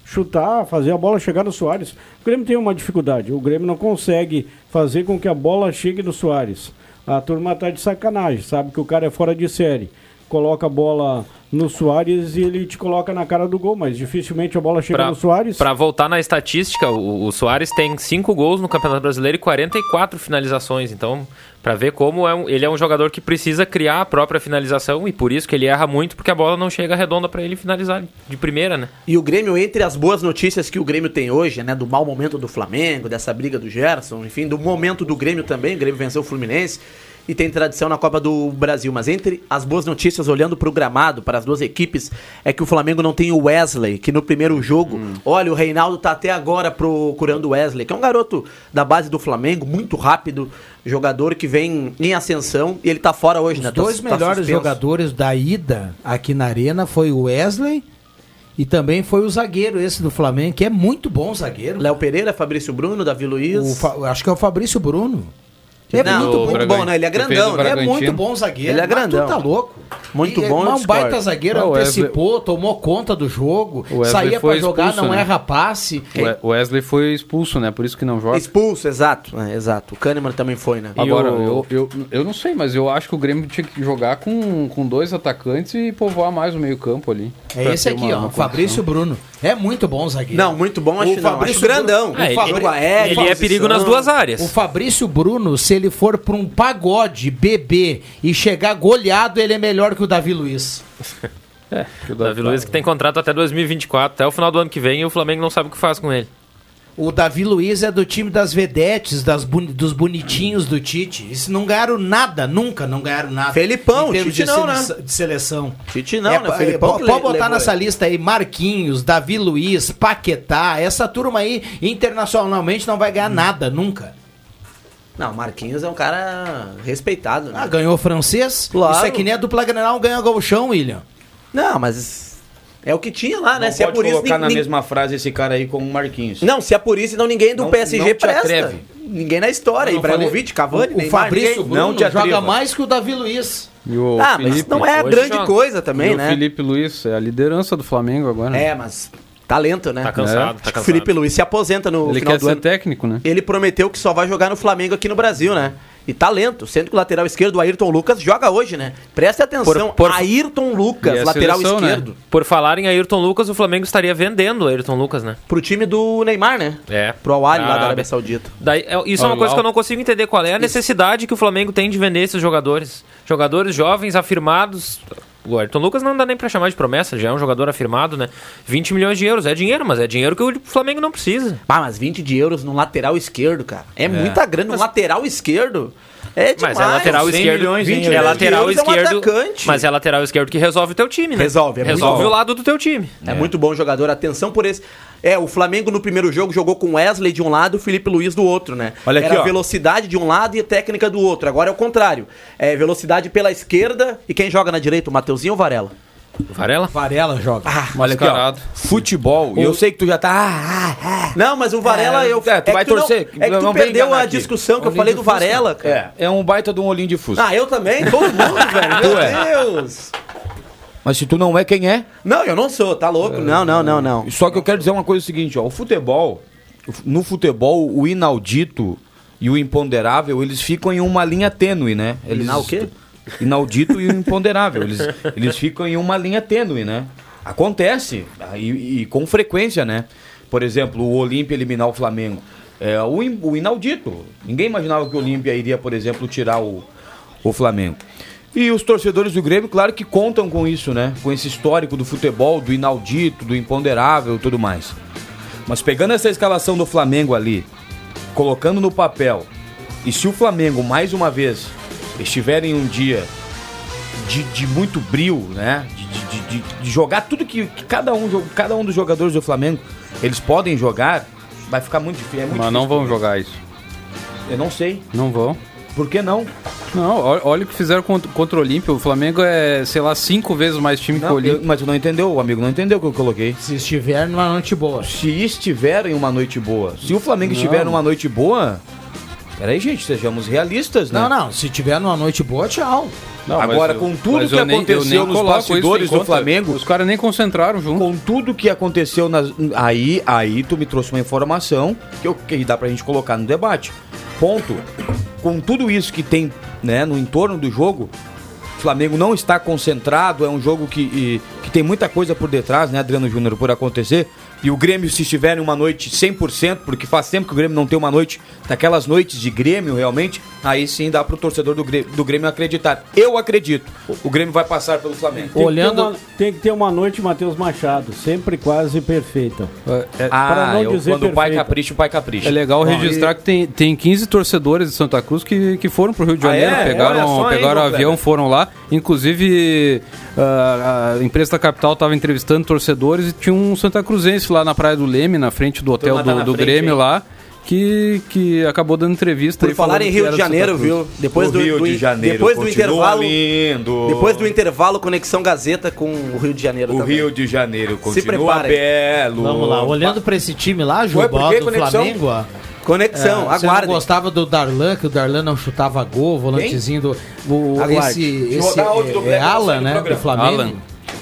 chutar, fazer a bola chegar no Soares. O Grêmio tem uma dificuldade, o Grêmio não consegue fazer com que a bola chegue no Soares. A turma tá de sacanagem, sabe que o cara é fora de série. Coloca a bola no Soares e ele te coloca na cara do gol, mas dificilmente a bola chega Pra, no Soares. pra voltar na estatística, o, o Soares tem 5 gols no Campeonato Brasileiro e 44 finalizações. Então, pra ver como é um- ele é um jogador que precisa criar a própria finalização e por isso que ele erra muito, porque a bola não chega redonda pra ele finalizar de primeira, né? E o Grêmio, entre as boas notícias que o Grêmio tem hoje, né? Do mau momento do Flamengo, dessa briga do Gerson, enfim, do momento do Grêmio também. O Grêmio venceu o Fluminense e tem tradição na Copa do Brasil. Mas entre as boas notícias, olhando pro gramado, para as duas equipes, é que o Flamengo não tem o Wesley, que no primeiro jogo, olha, o Reinaldo tá até agora procurando o Wesley, que é um garoto da base do Flamengo, muito rápido, jogador que vem em ascensão e ele tá fora hoje, Os né? Tá- dois tá melhores suspenso. jogadores da ida aqui na Arena foi o Wesley e também foi o zagueiro esse do Flamengo, que é muito bom zagueiro. Léo Pereira, Fabrício Bruno, Davi Luiz. O Fa- acho que é o Fabrício Bruno. É Não, muito bom. bom, né? Ele é grandão, né? É muito bom zagueiro. Ele é grandão. Tu tá louco. Muito E, bom, mas eu um baita zagueiro, Não, o Wesley- antecipou, tomou conta do jogo, Wesley saía foi pra jogar, expulso, não né? erra passe. O We- O Wesley foi expulso, né? Por isso que não joga. Expulso, exato. É, exato. O Kahneman também foi, né? Agora, o- eu, eu, eu não sei, mas eu acho que o Grêmio tinha que jogar com, com dois atacantes e povoar mais o meio-campo ali. É esse aqui, uma- ó, uma o Fabrício Bruno. É muito bom zagueiro. Não, muito bom, acho O que não. Fabrício Acho grandão. É, o Fa- ele- aéreo, ele é perigo nas duas áreas. O Fabrício Bruno, se ele for pra um pagode, beber e chegar goleado, ele é melhor que o Davi Luiz. *laughs* É, o O Davi Luiz que tem contrato até 2024, até o final do ano que vem, e o Flamengo não sabe o que faz com ele. O Davi Luiz é do time das vedetes, das boni- dos bonitinhos do Tite. Isso não ganharam nada, nunca não ganharam nada. Felipão, Tite de, não, né? seleção- de seleção. Tite não, É, né? é, Felipão que pode botar nessa lista aí Marquinhos, Davi Luiz, Paquetá. Essa turma aí, internacionalmente, não vai ganhar nada, nunca. Não, Marquinhos é um cara respeitado, né? Ah, ganhou francês? Claro. Isso é que nem a dupla Grenal ganha gauchão, William. Não, mas é o que tinha lá, né? Não se é pode por isso, colocar na nin- mesma frase esse cara aí como Marquinhos. Não, se é por isso, então ninguém do Não- PSG não te presta. atreve. Ninguém na história. Não Ibrahimovic, Cavani, o, o Neymar, Fabrício ninguém. Bruno Não te joga mais que o Davi Luiz. E o Ah, mas Felipe, não é hoje grande joga. coisa também, e né? o Felipe Luiz é a liderança do Flamengo agora. né? É, mas talento, né? Tá cansado, É. tá Acho que o cansado. Felipe Luiz se aposenta no Ele final quer do ser ano. técnico, né? Ele prometeu que só vai jogar no Flamengo aqui no Brasil, né? E talento, sendo que o lateral esquerdo, o Ayrton Lucas, joga hoje, né? Preste atenção, Por- por- Ayrton Lucas, a lateral seleção, né? esquerdo. Por falar em Ayrton Lucas, o Flamengo estaria vendendo o Ayrton Lucas, né? Pro time do Neymar, né? É. Pro Awali lá da Arábia. Saudita. Daí, é- isso é uma Al coisa que eu não consigo entender qual é a necessidade que o Flamengo tem de vender esses jogadores. Jogadores jovens, afirmados, O Ayrton Lucas não dá nem pra chamar de promessa, já é um jogador afirmado, né? 20 milhões de euros, é dinheiro, mas é dinheiro que o Flamengo não precisa. Ah, mas 20 de euros no lateral esquerdo, cara. É, muita grana no lateral esquerdo. É demais. Mas é lateral 100 esquerdo. milhões, hein, 20 euros. é lateral 20 euros é um esquerdo. atacante. mas é lateral esquerdo que resolve o teu time, né? Resolve, é resolve o lado do teu time. É. muito bom jogador. Atenção por esse. É, o Flamengo no primeiro jogo jogou com Wesley de um lado e o Felipe Luiz do outro, né? Olha aqui, Era ó. velocidade de um lado e técnica do outro. Agora é o contrário. É velocidade pela esquerda e quem joga na direita, o Mateuzinho ou o Varela? Varela? Varela joga. Olha aqui, ó. Futebol. E eu sei que tu já tá. ah, ah, ah. Não, mas o Varela É, eu é, tu vai que tu torcer, Não, é que tu não vem perdeu a aqui. discussão que eu falei do. Varela, cara. É, é um baita de um olhinho de fusca. Ah, eu também, *laughs* todo mundo, velho. Meu é. Deus. Mas se tu não é, quem é? Não, eu não sou, tá louco? Não, não, não, não. Só que eu quero dizer uma coisa seguinte, ó, o futebol, no futebol, o inaudito e o imponderável, eles ficam em uma linha tênue, né? Eles, Ina- o quê? Inaudito e imponderável, eles, eles ficam em uma linha tênue, né? Acontece, ah, e, e com frequência, né? Por exemplo, o Olímpia eliminar o Flamengo. É o, o inaudito. Ninguém imaginava que o Olímpia iria, por exemplo, tirar o, o Flamengo. E os torcedores do Grêmio, claro que contam com isso, né? Com esse histórico do futebol, do inaudito, do imponderável e tudo mais. Mas pegando essa escalação do Flamengo ali, colocando no papel, e se o Flamengo, mais uma vez, estiver em um dia de, de muito brilho, né? De, de- de- jogar tudo que, que cada, um, cada um dos jogadores do Flamengo eles podem jogar, vai ficar muito difícil. É muito Mas não difícil. vão jogar isso. Eu não sei. Não vão. Por que não? Não, olha, o que fizeram contra, o Olímpia. O Flamengo é, sei lá, cinco vezes mais time que o Não, Olímpia. eu- mas tu não entendeu, o amigo não entendeu o que eu coloquei. Se estiver numa noite boa. Se estiver em uma noite boa, se o Flamengo Não. estiver numa noite boa, peraí, gente, sejamos realistas, né? Não, não. Se tiver numa noite boa, tchau. Não, Agora, com tudo que nem- eu aconteceu nem nos bastidores do conta. Flamengo, Os caras nem concentraram junto. com tudo que aconteceu nas. Aí, aí tu me trouxe uma informação que, eu, que dá pra gente colocar no debate. Ponto. Com tudo isso que tem né, no entorno do jogo, o Flamengo não está concentrado, é um jogo que, e- que tem muita coisa por detrás, né, Adriano Júnior, por acontecer. E o Grêmio, se estiver em uma noite 100%, porque faz tempo que o Grêmio não tem uma noite, daquelas noites de Grêmio realmente, aí sim dá pro torcedor do Grêmio, do Grêmio acreditar. Eu acredito. O Grêmio vai passar pelo Flamengo. Tem Olhando- Que ter uma, tem que ter uma noite Matheus Machado, sempre quase perfeita. É, Para Ah, não eu, dizer quando o pai perfeita. capricha, o pai capricha. é legal Bom, registrar que tem, tem 15 torcedores de Santa Cruz que, que foram pro Rio de Ah, Janeiro, é? Olha pegaram, só, pegaram avião, foram lá. Inclusive, ah, a imprensa da capital estava entrevistando torcedores e tinha um Santa Cruzense lá na Praia do Leme, na frente do hotel tá do, do frente, Grêmio hein? lá, que, que acabou dando entrevista. Por falar em Rio de Janeiro, viu? Depois O do, Rio do- de Janeiro depois do intervalo, lindo. depois do intervalo Conexão Gazeta com o Rio de Janeiro O também. Rio de Janeiro continua preparem. belo. Vamos lá. Olhando pra esse time lá, Juba, do conexão? Flamengo. Conexão, É, você não aguardem. gostava do Darlan, que o Darlan não chutava gol, o volantezinho do. O, Aguarde. esse esse do é, é Alan, do né? Do programa. Flamengo. Alan.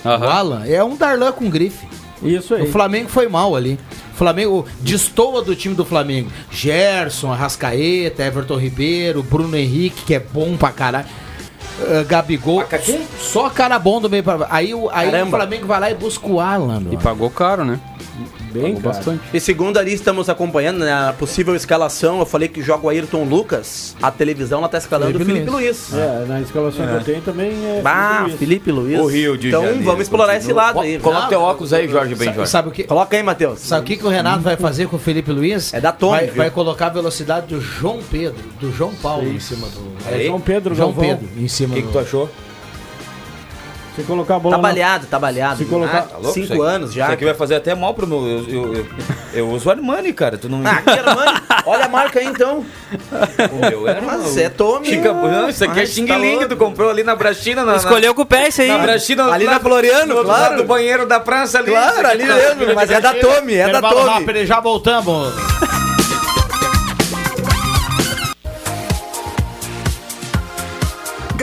O Aham. Alan é um Darlan com grife. Isso aí. O Flamengo foi mal ali. O Flamengo destoa do time do Flamengo. Gerson, Arrascaeta, Everton Ribeiro, Bruno Henrique, que é bom pra caralho. Ah, Gabigol, Macaquinho? só cara bom do meio pra Aí, o- aí o. Flamengo vai lá e busca o Alan. E pagou caro, né? Bem, bastante. E segundo ali estamos acompanhando né, a possível escalação, eu falei que joga o Ayrton Lucas, a televisão ela tá escalando Felipe o Felipe Luiz. É, na escalação que eu tenho também é. Bah, Felipe Luiz. Felipe Luiz. O Rio de então Janeiro. vamos explorar esse continua- lado aí. Coloca Não, teu óculos aí, Jorge Ben Sabe, Jorge. sabe o que? Coloca aí, Matheus. Sabe o que, que o Renato vai fazer com o Felipe Luiz? É da Tome, Vai, vai colocar a velocidade do João Pedro, do João Paulo em cima do. É João Pedro João Galvão. Pedro em cima O que, do. que tu achou? Se colocar a bola. Tá na- baleado, tá baleado. Se colocar- Ah, Tá louco? cinco aqui- anos já. Isso aqui vai fazer até mal pro meu. Eu, eu, eu, eu uso Armani, cara. Tu não. Ah, que Armani. Olha a marca aí então. o meu era. Mas é Tome. Chica, não, isso aqui é Mas Xing tá Ling, louco. tu comprou ali na Brastina. Na, Escolheu com o pé isso aí. na, na Brastina. Ali lá- na Floriano, claro. do banheiro da praça ali. Claro, ali mesmo. Mas é da Tome, é da e já voltamos.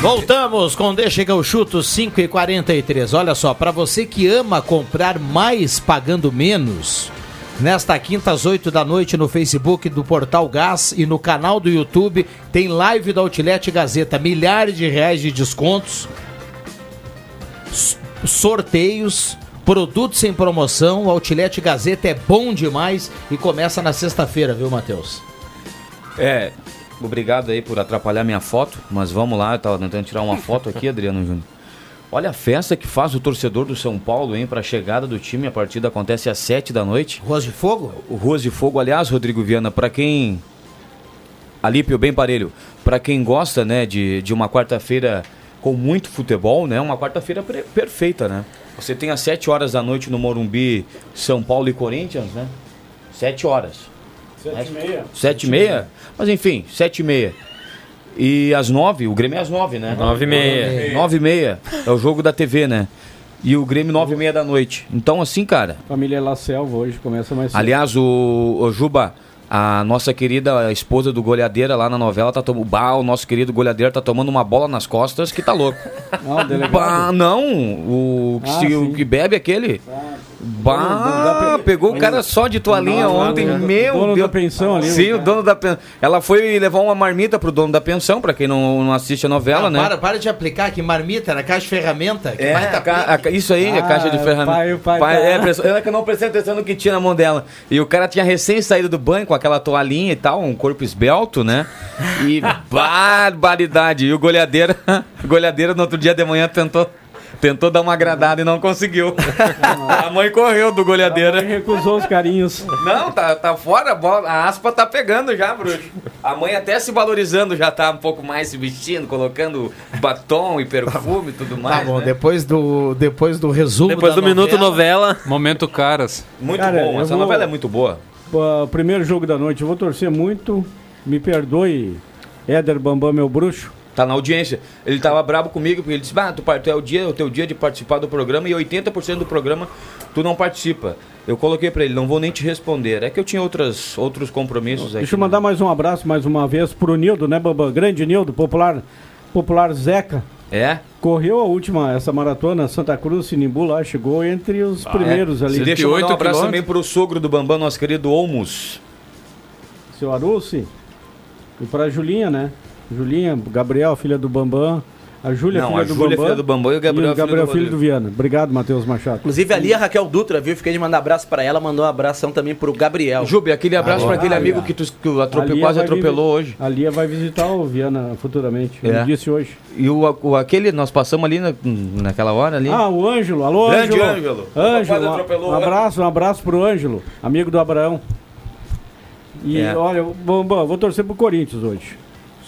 Voltamos com Deixa que eu chuto 5 e 43. Olha só, para você que ama comprar mais pagando menos, nesta quinta às 8 da noite no Facebook do Portal Gás e no canal do YouTube tem live da Outlet Gazeta, milhares de reais de descontos, sorteios, produtos em promoção. O Outlet Gazeta é bom demais e começa na sexta-feira, viu, Matheus? É, obrigado aí por atrapalhar minha foto, mas vamos lá, eu tava tentando tirar uma foto aqui, *laughs* Adriano Júnior. Olha a festa que faz o torcedor do São Paulo, hein, pra chegada do time. A partida acontece às 7 da noite. Ruas de Fogo? O Ruas de Fogo, aliás, Rodrigo Viana, pra quem. Alípio, bem parelho. Pra quem gosta, né, de, de uma quarta-feira com muito futebol, né, uma quarta-feira perfeita, né? Você tem às 7 horas da noite no Morumbi, São Paulo e Corinthians, né? 7 horas. Sete e meia. Sete e meia? Mas enfim, sete e meia. E às nove, o Grêmio é às nove, né? Nove e meia. Nove e meia. É o jogo da TV, né? E o Grêmio nove e meia da noite. Então, assim, cara. Família La Selva hoje começa mais cedo. Aliás, o, o Juba, a nossa querida esposa do goleadeira lá na novela, tá tomando. Bah, o nosso querido goleadeiro tá tomando uma bola nas costas que tá louco. Ah, o delegado? Bah, não, o, que Ah, se- o que bebe é aquele. Bah, pegou o cara só de toalhinha da- ontem, do- meu dono Deus. da pensão ali, Sim, o o dono da pensão. Ela foi levar uma marmita pro dono da pensão, pra quem não, não assiste a novela, Ah, né? para, para de aplicar que marmita na caixa de ferramenta. Que É, a ca- a isso aí, a Ah, caixa de ferramentas. pai, o pai tá- é, pressão- ela que eu não prestei atenção no que tinha na mão dela. E o cara tinha recém saído do banho com aquela toalhinha e tal, um corpo esbelto, né? E *laughs* barbaridade. E o goleadeiro, o *laughs* goleadeiro no outro dia de manhã tentou, tentou dar uma agradada e não conseguiu. *laughs* a mãe correu do goleadeiro. recusou os carinhos. Não, tá, tá fora, a, bola, a aspa tá pegando já, bruxo. A mãe até se valorizando já tá um pouco mais se vestindo, colocando batom e perfume e tudo mais. Tá bom, né? depois do, depois do resumo Depois da do Minuto Novela. Momento caras. Muito Cara, bom, essa vou- novela é muito boa. Primeiro jogo da noite, eu vou torcer muito. Me perdoe, Éder Bambam, meu bruxo. Tá na audiência. Ele tava brabo comigo, porque ele disse, ah, tu, tu é o dia, o teu dia de participar do programa e 80% do programa tu não participa. Eu coloquei pra ele, não vou nem te responder. É que eu tinha outras, outros compromissos aqui. Deixa eu mandar mais um abraço mais uma vez pro Nildo, né, Bambam? Grande Nildo, popular, popular Zeca. É? Correu a última, essa maratona, Santa Cruz, Sinimbu lá, chegou entre os primeiros É. ali. Deixa eu mandar um abraço também pro sogro do Bambam, nosso querido Olmos. Seu Aruci. E pra Julinha, né? Julinha, Gabriel, filha do Bambam. A Júlia, Não, filha a do Júlia, Bambam. filha do Bambam, e o Gabriel, filho do filho Rodrigo. do Viana. Obrigado, Matheus Machado. Inclusive ali a Raquel Dutra, viu? Fiquei de mandar abraço pra ela, mandou um abração também pro Gabriel. Jube, aquele abraço pra aquele ah, amigo que tu que tu atrope- A Lia quase atropelou hoje. A Lia vai visitar o Viana futuramente. É. Eu disse hoje. E o, o- aquele, nós passamos ali na, naquela hora ali. Ah, o Ângelo. Alô, Grande Ângelo. Ângelo. Ângelo, Quase um- atropelou um o Ângelo. abraço, um abraço pro Ângelo, amigo do Abraão. E É. olha, bom, bom, vou torcer pro Corinthians hoje.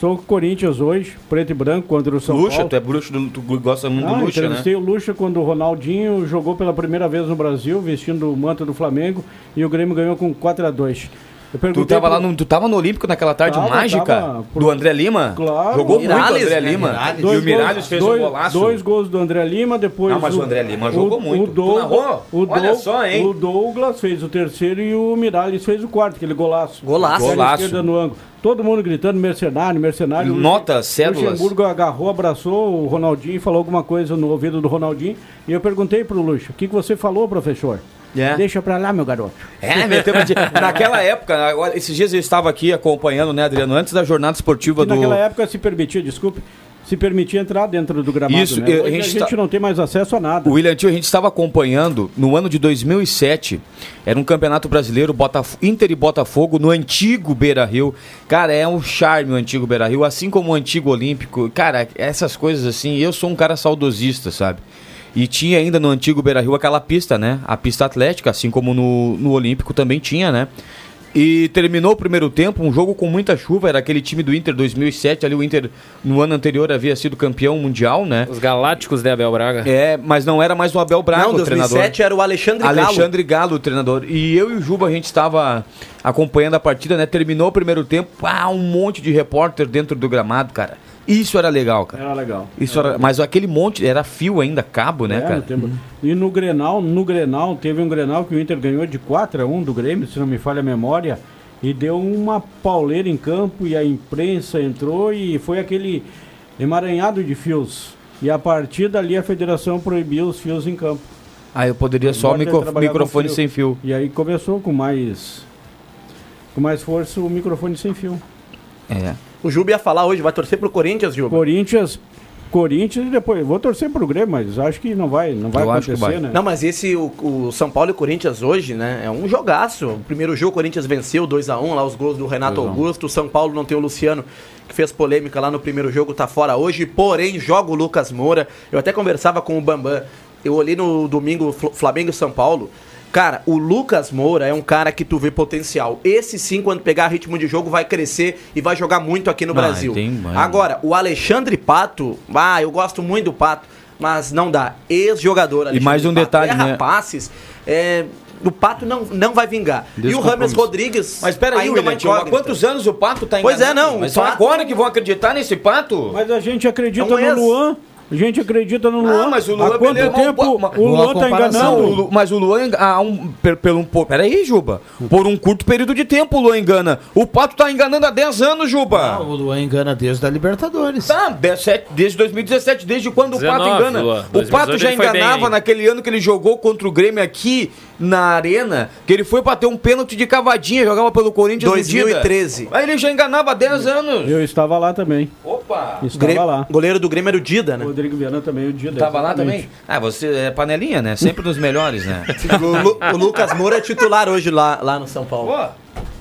Sou Corinthians hoje, preto e branco contra o São Luxa, Paulo. tu é bruxo, do, tu gosta muito Ah, do Luxa, né? o Lucha quando o Ronaldinho jogou pela primeira vez no Brasil, vestindo o manto do Flamengo, e o Grêmio ganhou com 4 a 2 Eu Tu perguntei tava, lá pro- no, tu tava no Olímpico naquela tarde Tava, mágica tava. do André Lima? Claro. Jogou muito o André né? Lima. E o Miralles gols- fez dois, um golaço. Dois gols do André Lima, depois. Não, mas o André Lima jogou muito. O, Douglas, narrou? o, Olha Doug- só, hein? o Douglas fez o terceiro e o Miralles fez o quarto, aquele golaço. Golaço. Golaço. esquerda no ângulo. Todo mundo gritando mercenário, mercenário. Nota, O cédulas. Luxemburgo agarrou, abraçou o Ronaldinho e falou alguma coisa no ouvido do Ronaldinho. E eu perguntei pro Luxo, o que, que você falou, professor? É. Deixa pra lá, meu garoto. É, meteu pra ti- Naquela época, esses dias eu estava aqui acompanhando, né, Adriano, antes da jornada esportiva Que do. naquela época se permitia, desculpe, se permitia entrar dentro do gramado. Isso, né? a Hoje a gente gente, tá- não tem mais acesso a nada. O William Tio, a gente estava acompanhando no ano de 2007. Era um campeonato brasileiro, Botaf Inter e Botafogo, no antigo Beira Rio. Cara, é um charme o antigo Beira Rio, assim como o antigo Olímpico. Cara, essas coisas assim, eu sou um cara saudosista, sabe? E tinha ainda no antigo Beira Rio aquela pista, né? A pista atlética, assim como no, no Olímpico também tinha, né? E terminou o primeiro tempo, um jogo com muita chuva, era aquele time do Inter 2007, ali o Inter no ano anterior havia sido campeão mundial, né? Os Galácticos de Abel Braga. É, mas não era mais o Abel Braga Não, o treinador. 2007 era o Alexandre Galo. Alexandre Galo, o treinador. E eu e o Juba, a gente estava acompanhando a partida, né? Terminou o primeiro tempo, ah, um monte de repórter dentro do gramado, cara. Isso era legal, cara. Era legal. Isso era, mas aquele monte, era fio ainda, cabo, né, É, cara? tempo. E no Grenal, no Grenal, teve um Grenal que o Inter ganhou de 4 a 1 do Grêmio, se não me falha a memória, e deu uma pauleira em campo e a imprensa entrou e foi aquele emaranhado de fios. E a partir dali a federação proibiu os fios em campo. Aí eu poderia só micro- microfone sem fio. E aí começou com mais com mais força o microfone sem fio. É. O Juba ia falar hoje, vai torcer pro Corinthians, Juba. Corinthians, Corinthians e depois vou torcer pro Grêmio, mas acho que não vai, não vai Eu acontecer, vai. né? Não, mas esse, o, o São Paulo e o Corinthians hoje, né, é um jogaço. O primeiro jogo o Corinthians venceu 2x1, lá os gols do Renato 2 a 1. Augusto. O São Paulo não tem o Luciano, que fez polêmica lá no primeiro jogo, tá fora hoje. Porém, joga o Lucas Moura. Eu até conversava com o Bambam. Eu olhei no domingo Fl- Flamengo e São Paulo. Cara, o Lucas Moura é um cara que tu vê potencial. Esse sim, quando pegar ritmo de jogo, vai crescer e vai jogar muito aqui no Ah, Brasil. tem, Agora, o Alexandre Pato, ah, eu gosto muito do Pato, mas não dá. Ex-jogador E mais um Pato, detalhe, erra né? passes, é, o Pato não, não vai vingar. e o Rames Rodrigues. Mas espera aí, William, há quantos anos o Pato tá Pois é, não, Mas Pato- agora que vão acreditar nesse Pato? Mas a gente acredita um no ex. Luan. A gente acredita no Luan. Ah, mas o Luan Há quanto beleza, tempo mas- o Luan tá enganando? O Lu- mas o Luan, há um, pelo um pouco. Peraí, Juba. Por um curto período de tempo o Luan engana. O Pato tá enganando há 10 anos, Juba. o Luan engana desde a Libertadores. Tá, 17 desde 2017, desde quando o Pato 19, engana. Luan. O Pato 2018 já enganava naquele ano que ele jogou contra o Grêmio aqui na Arena, que ele foi bater um pênalti de cavadinha, jogava pelo Corinthians no 2013. Dida. Aí ele já enganava há 10 anos. Eu estava lá também. Opa! Estava Grêmio- lá. Goleiro do Grêmio era o Dida, né? Rodrigo Viana também, o dia Tava lá também? Ah, você é panelinha, né? Sempre dos melhores, né? *laughs* o, o Lucas Moura é titular hoje lá, lá no São Paulo. Pô,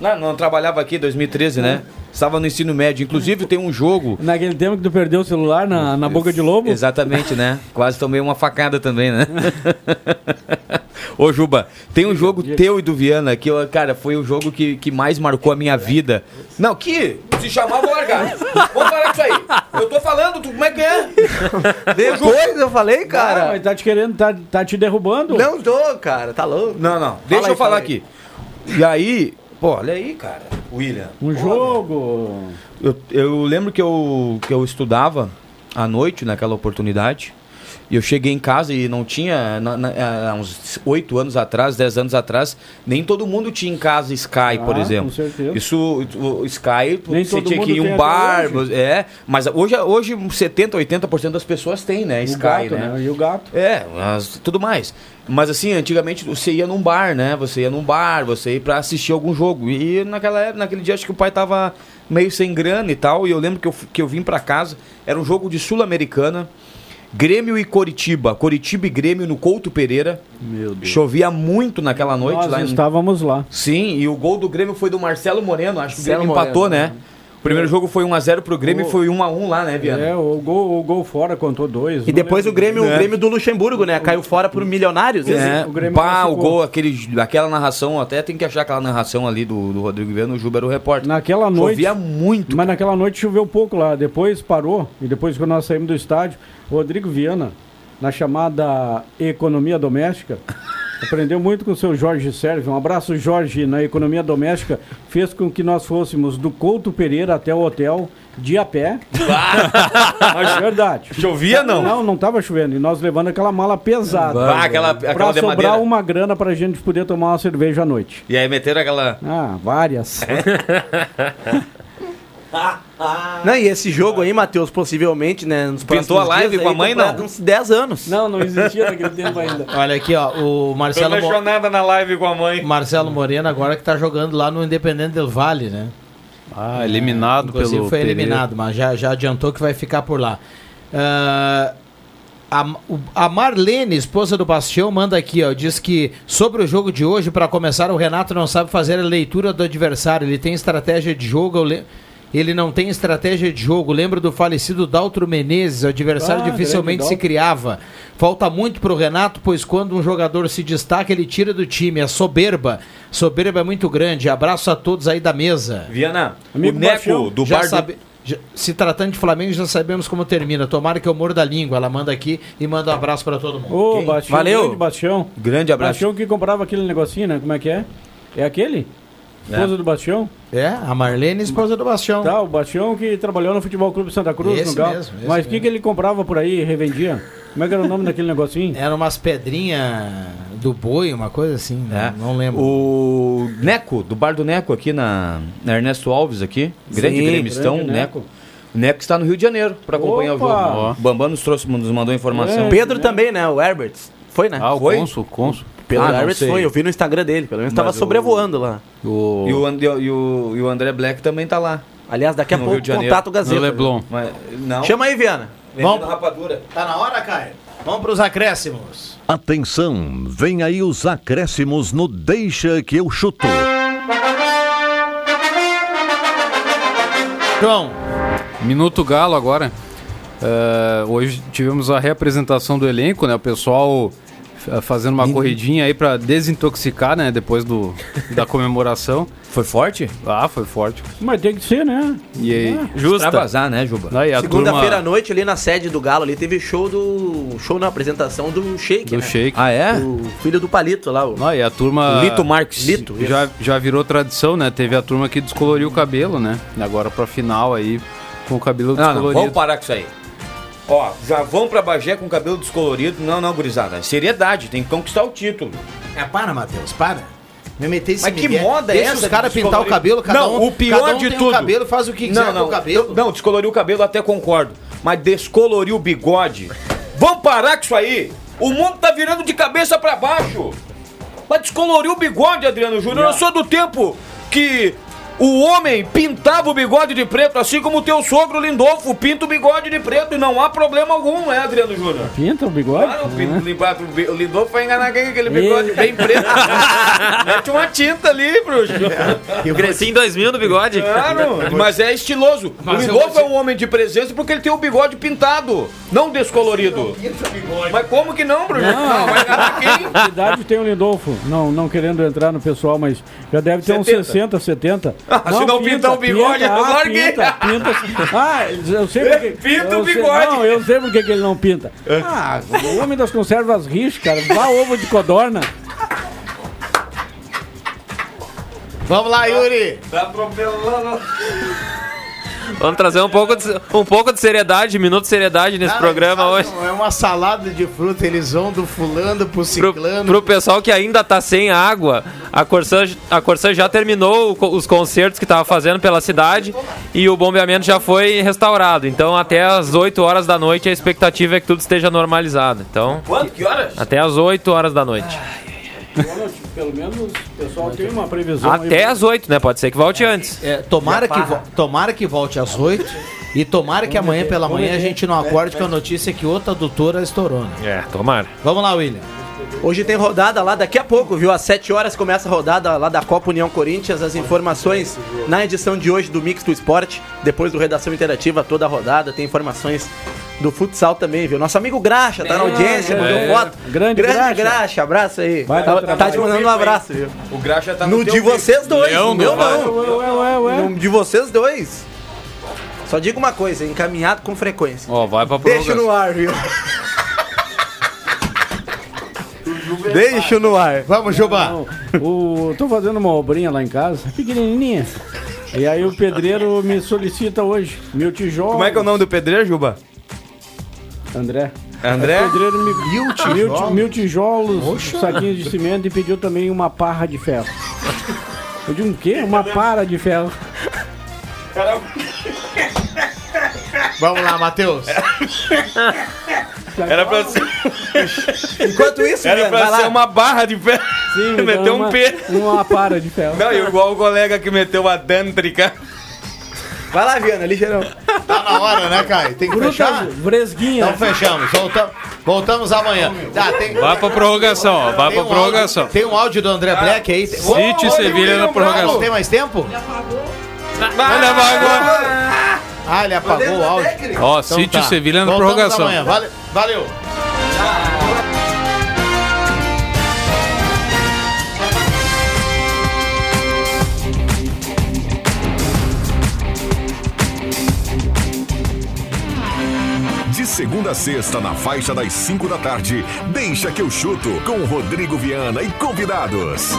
não, não trabalhava aqui em 2013, né? Estava no ensino médio. Inclusive tem um jogo. Naquele tempo que tu perdeu o celular na, na boca de lobo? Exatamente, né? *laughs* Quase tomei uma facada também, né? *laughs* Ô, Juba, tem um jogo teu e do Viana que, cara, foi o jogo que, que mais marcou a minha vida. Não, que se chamava largar. Vamos parar com isso aí. Eu tô falando, tu, como é que é? *laughs* Depois eu falei, cara. Ah, mas tá te querendo, tá, tá te derrubando? Não tô, cara, tá louco. Não, não, deixa aí, eu falar fala aí. aqui. E aí, pô, olha aí, cara, William. Um jogo. Eu, eu lembro que eu, que eu estudava à noite naquela oportunidade. E eu cheguei em casa e não tinha, na- na- há uns 8 anos atrás, 10 anos atrás, nem todo mundo tinha em casa Sky, por Ah, exemplo. com certeza. Isso, o Sky, Nem você todo tinha que ir em tem um bar, é, mas hoje, hoje 70, 80% das pessoas têm, né, O Sky, gato, né? né? E o gato. É, mas tudo mais. Mas assim, antigamente você ia num bar, né? Você ia num bar, você ia pra assistir algum jogo. E naquela época, naquele dia, acho que o pai tava meio sem grana e tal. E eu lembro que eu, que eu vim pra casa, era um jogo de Sul-Americana. Grêmio e Coritiba. Coritiba e Grêmio no Couto Pereira. Meu Deus. Chovia muito naquela noite Nós lá em- estávamos lá. Sim, e o gol do Grêmio foi do Marcelo Moreno. Acho que o Marcelo Grêmio empatou, Moreno, né? O primeiro jogo foi 1x0 pro Grêmio e foi 1x1 lá, né, Viana? É, o gol, o gol fora contou dois. E depois o Grêmio, o É. Grêmio do Luxemburgo, né? Caiu fora por milionários. É, o Grêmio pá, o gol, aquele, aquela narração, até tem que achar aquela narração ali do, do Rodrigo Viana, o Juba era o repórter. Naquela noite. Chovia muito. Mas naquela noite choveu pouco lá. Depois parou. E depois que nós saímos do estádio, o Rodrigo Viana, na chamada economia doméstica, aprendeu muito com o seu Jorge Sérgio. Um abraço, Jorge, na economia doméstica. Fez com que nós fôssemos do Couto Pereira até o hotel de a pé. Mas verdade. Chovia, não? Não, não estava chovendo. E nós levando aquela mala pesada. Ah, aquela, aquela Pra de sobrar madeira. uma grana pra gente poder tomar uma cerveja à noite. E aí meteram aquela... Ah, várias. *laughs* Não, e esse jogo aí, Matheus, possivelmente, né? Nos Pintou a live dias com a mãe, não? Uns 10 anos. Não, não existia naquele tempo ainda. *laughs* Olha aqui, ó, o Marcelo, Mo- na live com a mãe. Marcelo Moreno agora que tá jogando lá no Independente del Vale, né? Ah, eliminado Inclusive pelo foi Pereira. eliminado, mas já, já adiantou que vai ficar por lá. Ah, a, a Marlene, esposa do Bastião, manda aqui, ó, diz que sobre o jogo de hoje, para começar, o Renato não sabe fazer a leitura do adversário. Ele tem estratégia de jogo, eu le- ele não tem estratégia de jogo. Lembro do falecido Daltro Menezes, o adversário Ah, dificilmente se criava. Falta muito pro Renato, pois quando um jogador se destaca, ele tira do time. A soberba, soberba é muito grande. Abraço a todos aí da mesa. Viana, Amigo o Neco Bastião, do Já bar do- sabe- já- se tratando de Flamengo, já sabemos como termina. Tomara que eu morda a língua. Ela manda aqui e manda um abraço pra todo mundo. Ô? Bastião, Valeu. grande Bastião. Grande abraço. Bastião que comprava aquele negocinho, né? Como é que é? É aquele? Esposa do Bastião? É, a Marlene, esposa do Bastião. Tá, o Bastião que trabalhou no Futebol Clube Santa Cruz, Esse no Gal. mesmo, esse Mas o que, que ele comprava por aí e revendia? Como é que era o nome daquele negocinho? Era umas pedrinhas do boi, uma coisa assim. É. Não, não lembro. O Neco, do bar do Neco aqui na, na Ernesto Alves aqui, grande Sim, gremistão, grande Neco. Neco está no Rio de Janeiro para acompanhar Opa! o jogo. O Bambam nos, trouxe, nos mandou informação. É. Pedro também, né? O Herbert. Foi, né? Ah, o Foi? Consul, Consul. Pedro Ah, sei. foi. Eu vi no Instagram dele. Pelo menos Mas tava o- sobrevoando lá. O... E o, And- e o- e o André Black também tá lá. Aliás, daqui a No pouco contato Gazeta. No Leblon. Mas, não. Chama aí, Viana. Vamos, rapadura. tá na hora, Caio? Vamos pros acréscimos. Atenção, vem aí os acréscimos no Deixa que eu chuto. João, Minuto Galo agora. É, hoje tivemos a reapresentação do elenco, né? O pessoal fazendo uma corridinha aí pra desintoxicar, né? Depois do, da comemoração. *laughs* Foi forte? Ah, foi forte. Mas tem que ser, né? E aí, Justa. Extravasar, né, Juba? Segunda-feira à turma noite, ali na sede do Galo, ali teve show do. show na apresentação do Shake, do né? Shake. Ah, é? O filho do Palito lá, o. Ah, e a turma. Lito Marques. Lito, isso. já, já virou tradição, né? Teve a turma que descoloriu o cabelo, né? E agora pra final aí, com o cabelo Não, não, descolorido. vamos parar com isso aí. Ó, já vão pra Bagé com cabelo descolorido. Não, não, gurizada. Seriedade, tem que conquistar o título. é, para, Matheus, para. Me meter esse Mas que migué. moda é Deixa essa os caras de pintar o cabelo, cada Não, um, o pior cada um de tem tudo. um cabelo, faz o que quiser não, não, com o cabelo. Não, descolorir o cabelo até concordo. Mas descolorir o bigode. Vamos parar com isso aí. O mundo tá virando de cabeça pra baixo. Mas descolorir o bigode, Adriano Júnior. Eu sou do tempo que o homem pintava o bigode de preto, assim como o teu sogro Lindolfo pinta o bigode de preto. E não há problema algum, não é, Adriano Júnior? Pinta o bigode? Claro, o, limpar- o Lindolfo vai enganar quem aquele bigode bem preto. *laughs* Mete uma tinta ali, bruxo. Eu cresci em 2000 no bigode. Claro, mas é estiloso. o Lindolfo é um homem de presença porque ele tem o bigode pintado, não descolorido. Mas como que não, Bruno? Não, vai enganar quem? Que idade tem o Lindolfo? Não, não querendo entrar no pessoal, mas já deve ter 70. uns 60, 70. Ah, se não pintar o bigode, eu ah, larguei. Pinta, pinta. Ah, eu sei porque... *laughs* Pinta o sei- bigode. não, eu sei porque que ele não pinta. Ah, o homem das conservas riche, cara. Vá ovo de codorna. Vamos lá, Yuri. Tá atropelando. Vamos trazer um pouco, de, um pouco de seriedade, minuto de seriedade nesse Cara, programa hoje. É uma salada de fruta, eles vão do fulano pro Pro, ciclano. pro pessoal que ainda tá sem água, a Corsã, a Corsã já terminou os concertos que tava fazendo pela cidade e o bombeamento já foi restaurado. Então até as 8 horas da noite a expectativa é que tudo esteja normalizado. Então, Quanto? Que horas? até as 8 horas da noite. Pelo menos o pessoal tem uma previsão. aí. Até as 8, né? Pode ser que volte antes. É, tomara, que vo- tomara que volte às 8 e tomara que amanhã pela manhã a gente não acorde com a notícia que outra doutora estourou. Né? É, tomara. Vamos lá, William. Hoje tem rodada lá daqui a pouco, viu? Às 7 horas começa a rodada lá da Copa União Corinthians. As informações na edição de hoje do Mix do Esporte. Depois do Redação Interativa, toda a rodada. Tem informações do futsal também, viu? Nosso amigo Graxa tá na audiência, é. mandou foto. Grande Graxa. Graxa. abraço aí. Vai tá, tá te mandando um abraço, viu? O Graxa tá no, No de vocês dois, Leão meu Vale. não. Ué, ué, ué. No de vocês dois. Só digo uma coisa, encaminhado com frequência. Ó, vai pra Deixa no ar, viu? Deixa no ar. Vamos, Juba. Não, o, tô fazendo uma obrinha lá em casa, pequenininha. E aí o pedreiro me solicita hoje, meu tijolo. Como é que é o nome do pedreiro, Juba? André. André? O pedreiro me Mil mil, tijolos? ti- mil tijolos, saquinhos de cimento e pediu também uma parra de ferro. Eu digo, o quê? Uma para de ferro. Vamos lá, Matheus. *laughs* Era pra ser, *laughs* Enquanto isso, era pra ser lá. uma barra de pé. Sim, *laughs* Meteu então um uma, P. Uma para de ferro. Não, igual o colega que meteu uma dântrica. Vai lá, Viana, ligeirão. Tá na hora, né, Caio? Tem que fechar? Frutas, bresguinha. Então fechamos. Voltamos, voltamos amanhã. Tá, tem, Vai pra prorrogação, ó. Vai tem pra um prorrogação. áudio, tem um áudio do André Black aí. City e Sevilha na prorrogação. Tem mais tempo? Olha, vai agora. Ah, ele apagou o áudio. Ó, Então City e tá. Sevilha na Voltamos prorrogação. amanhã. Vale- Valeu. De segunda a sexta, na faixa das 5 da tarde, deixa que eu chuto com Rodrigo Viana e convidados.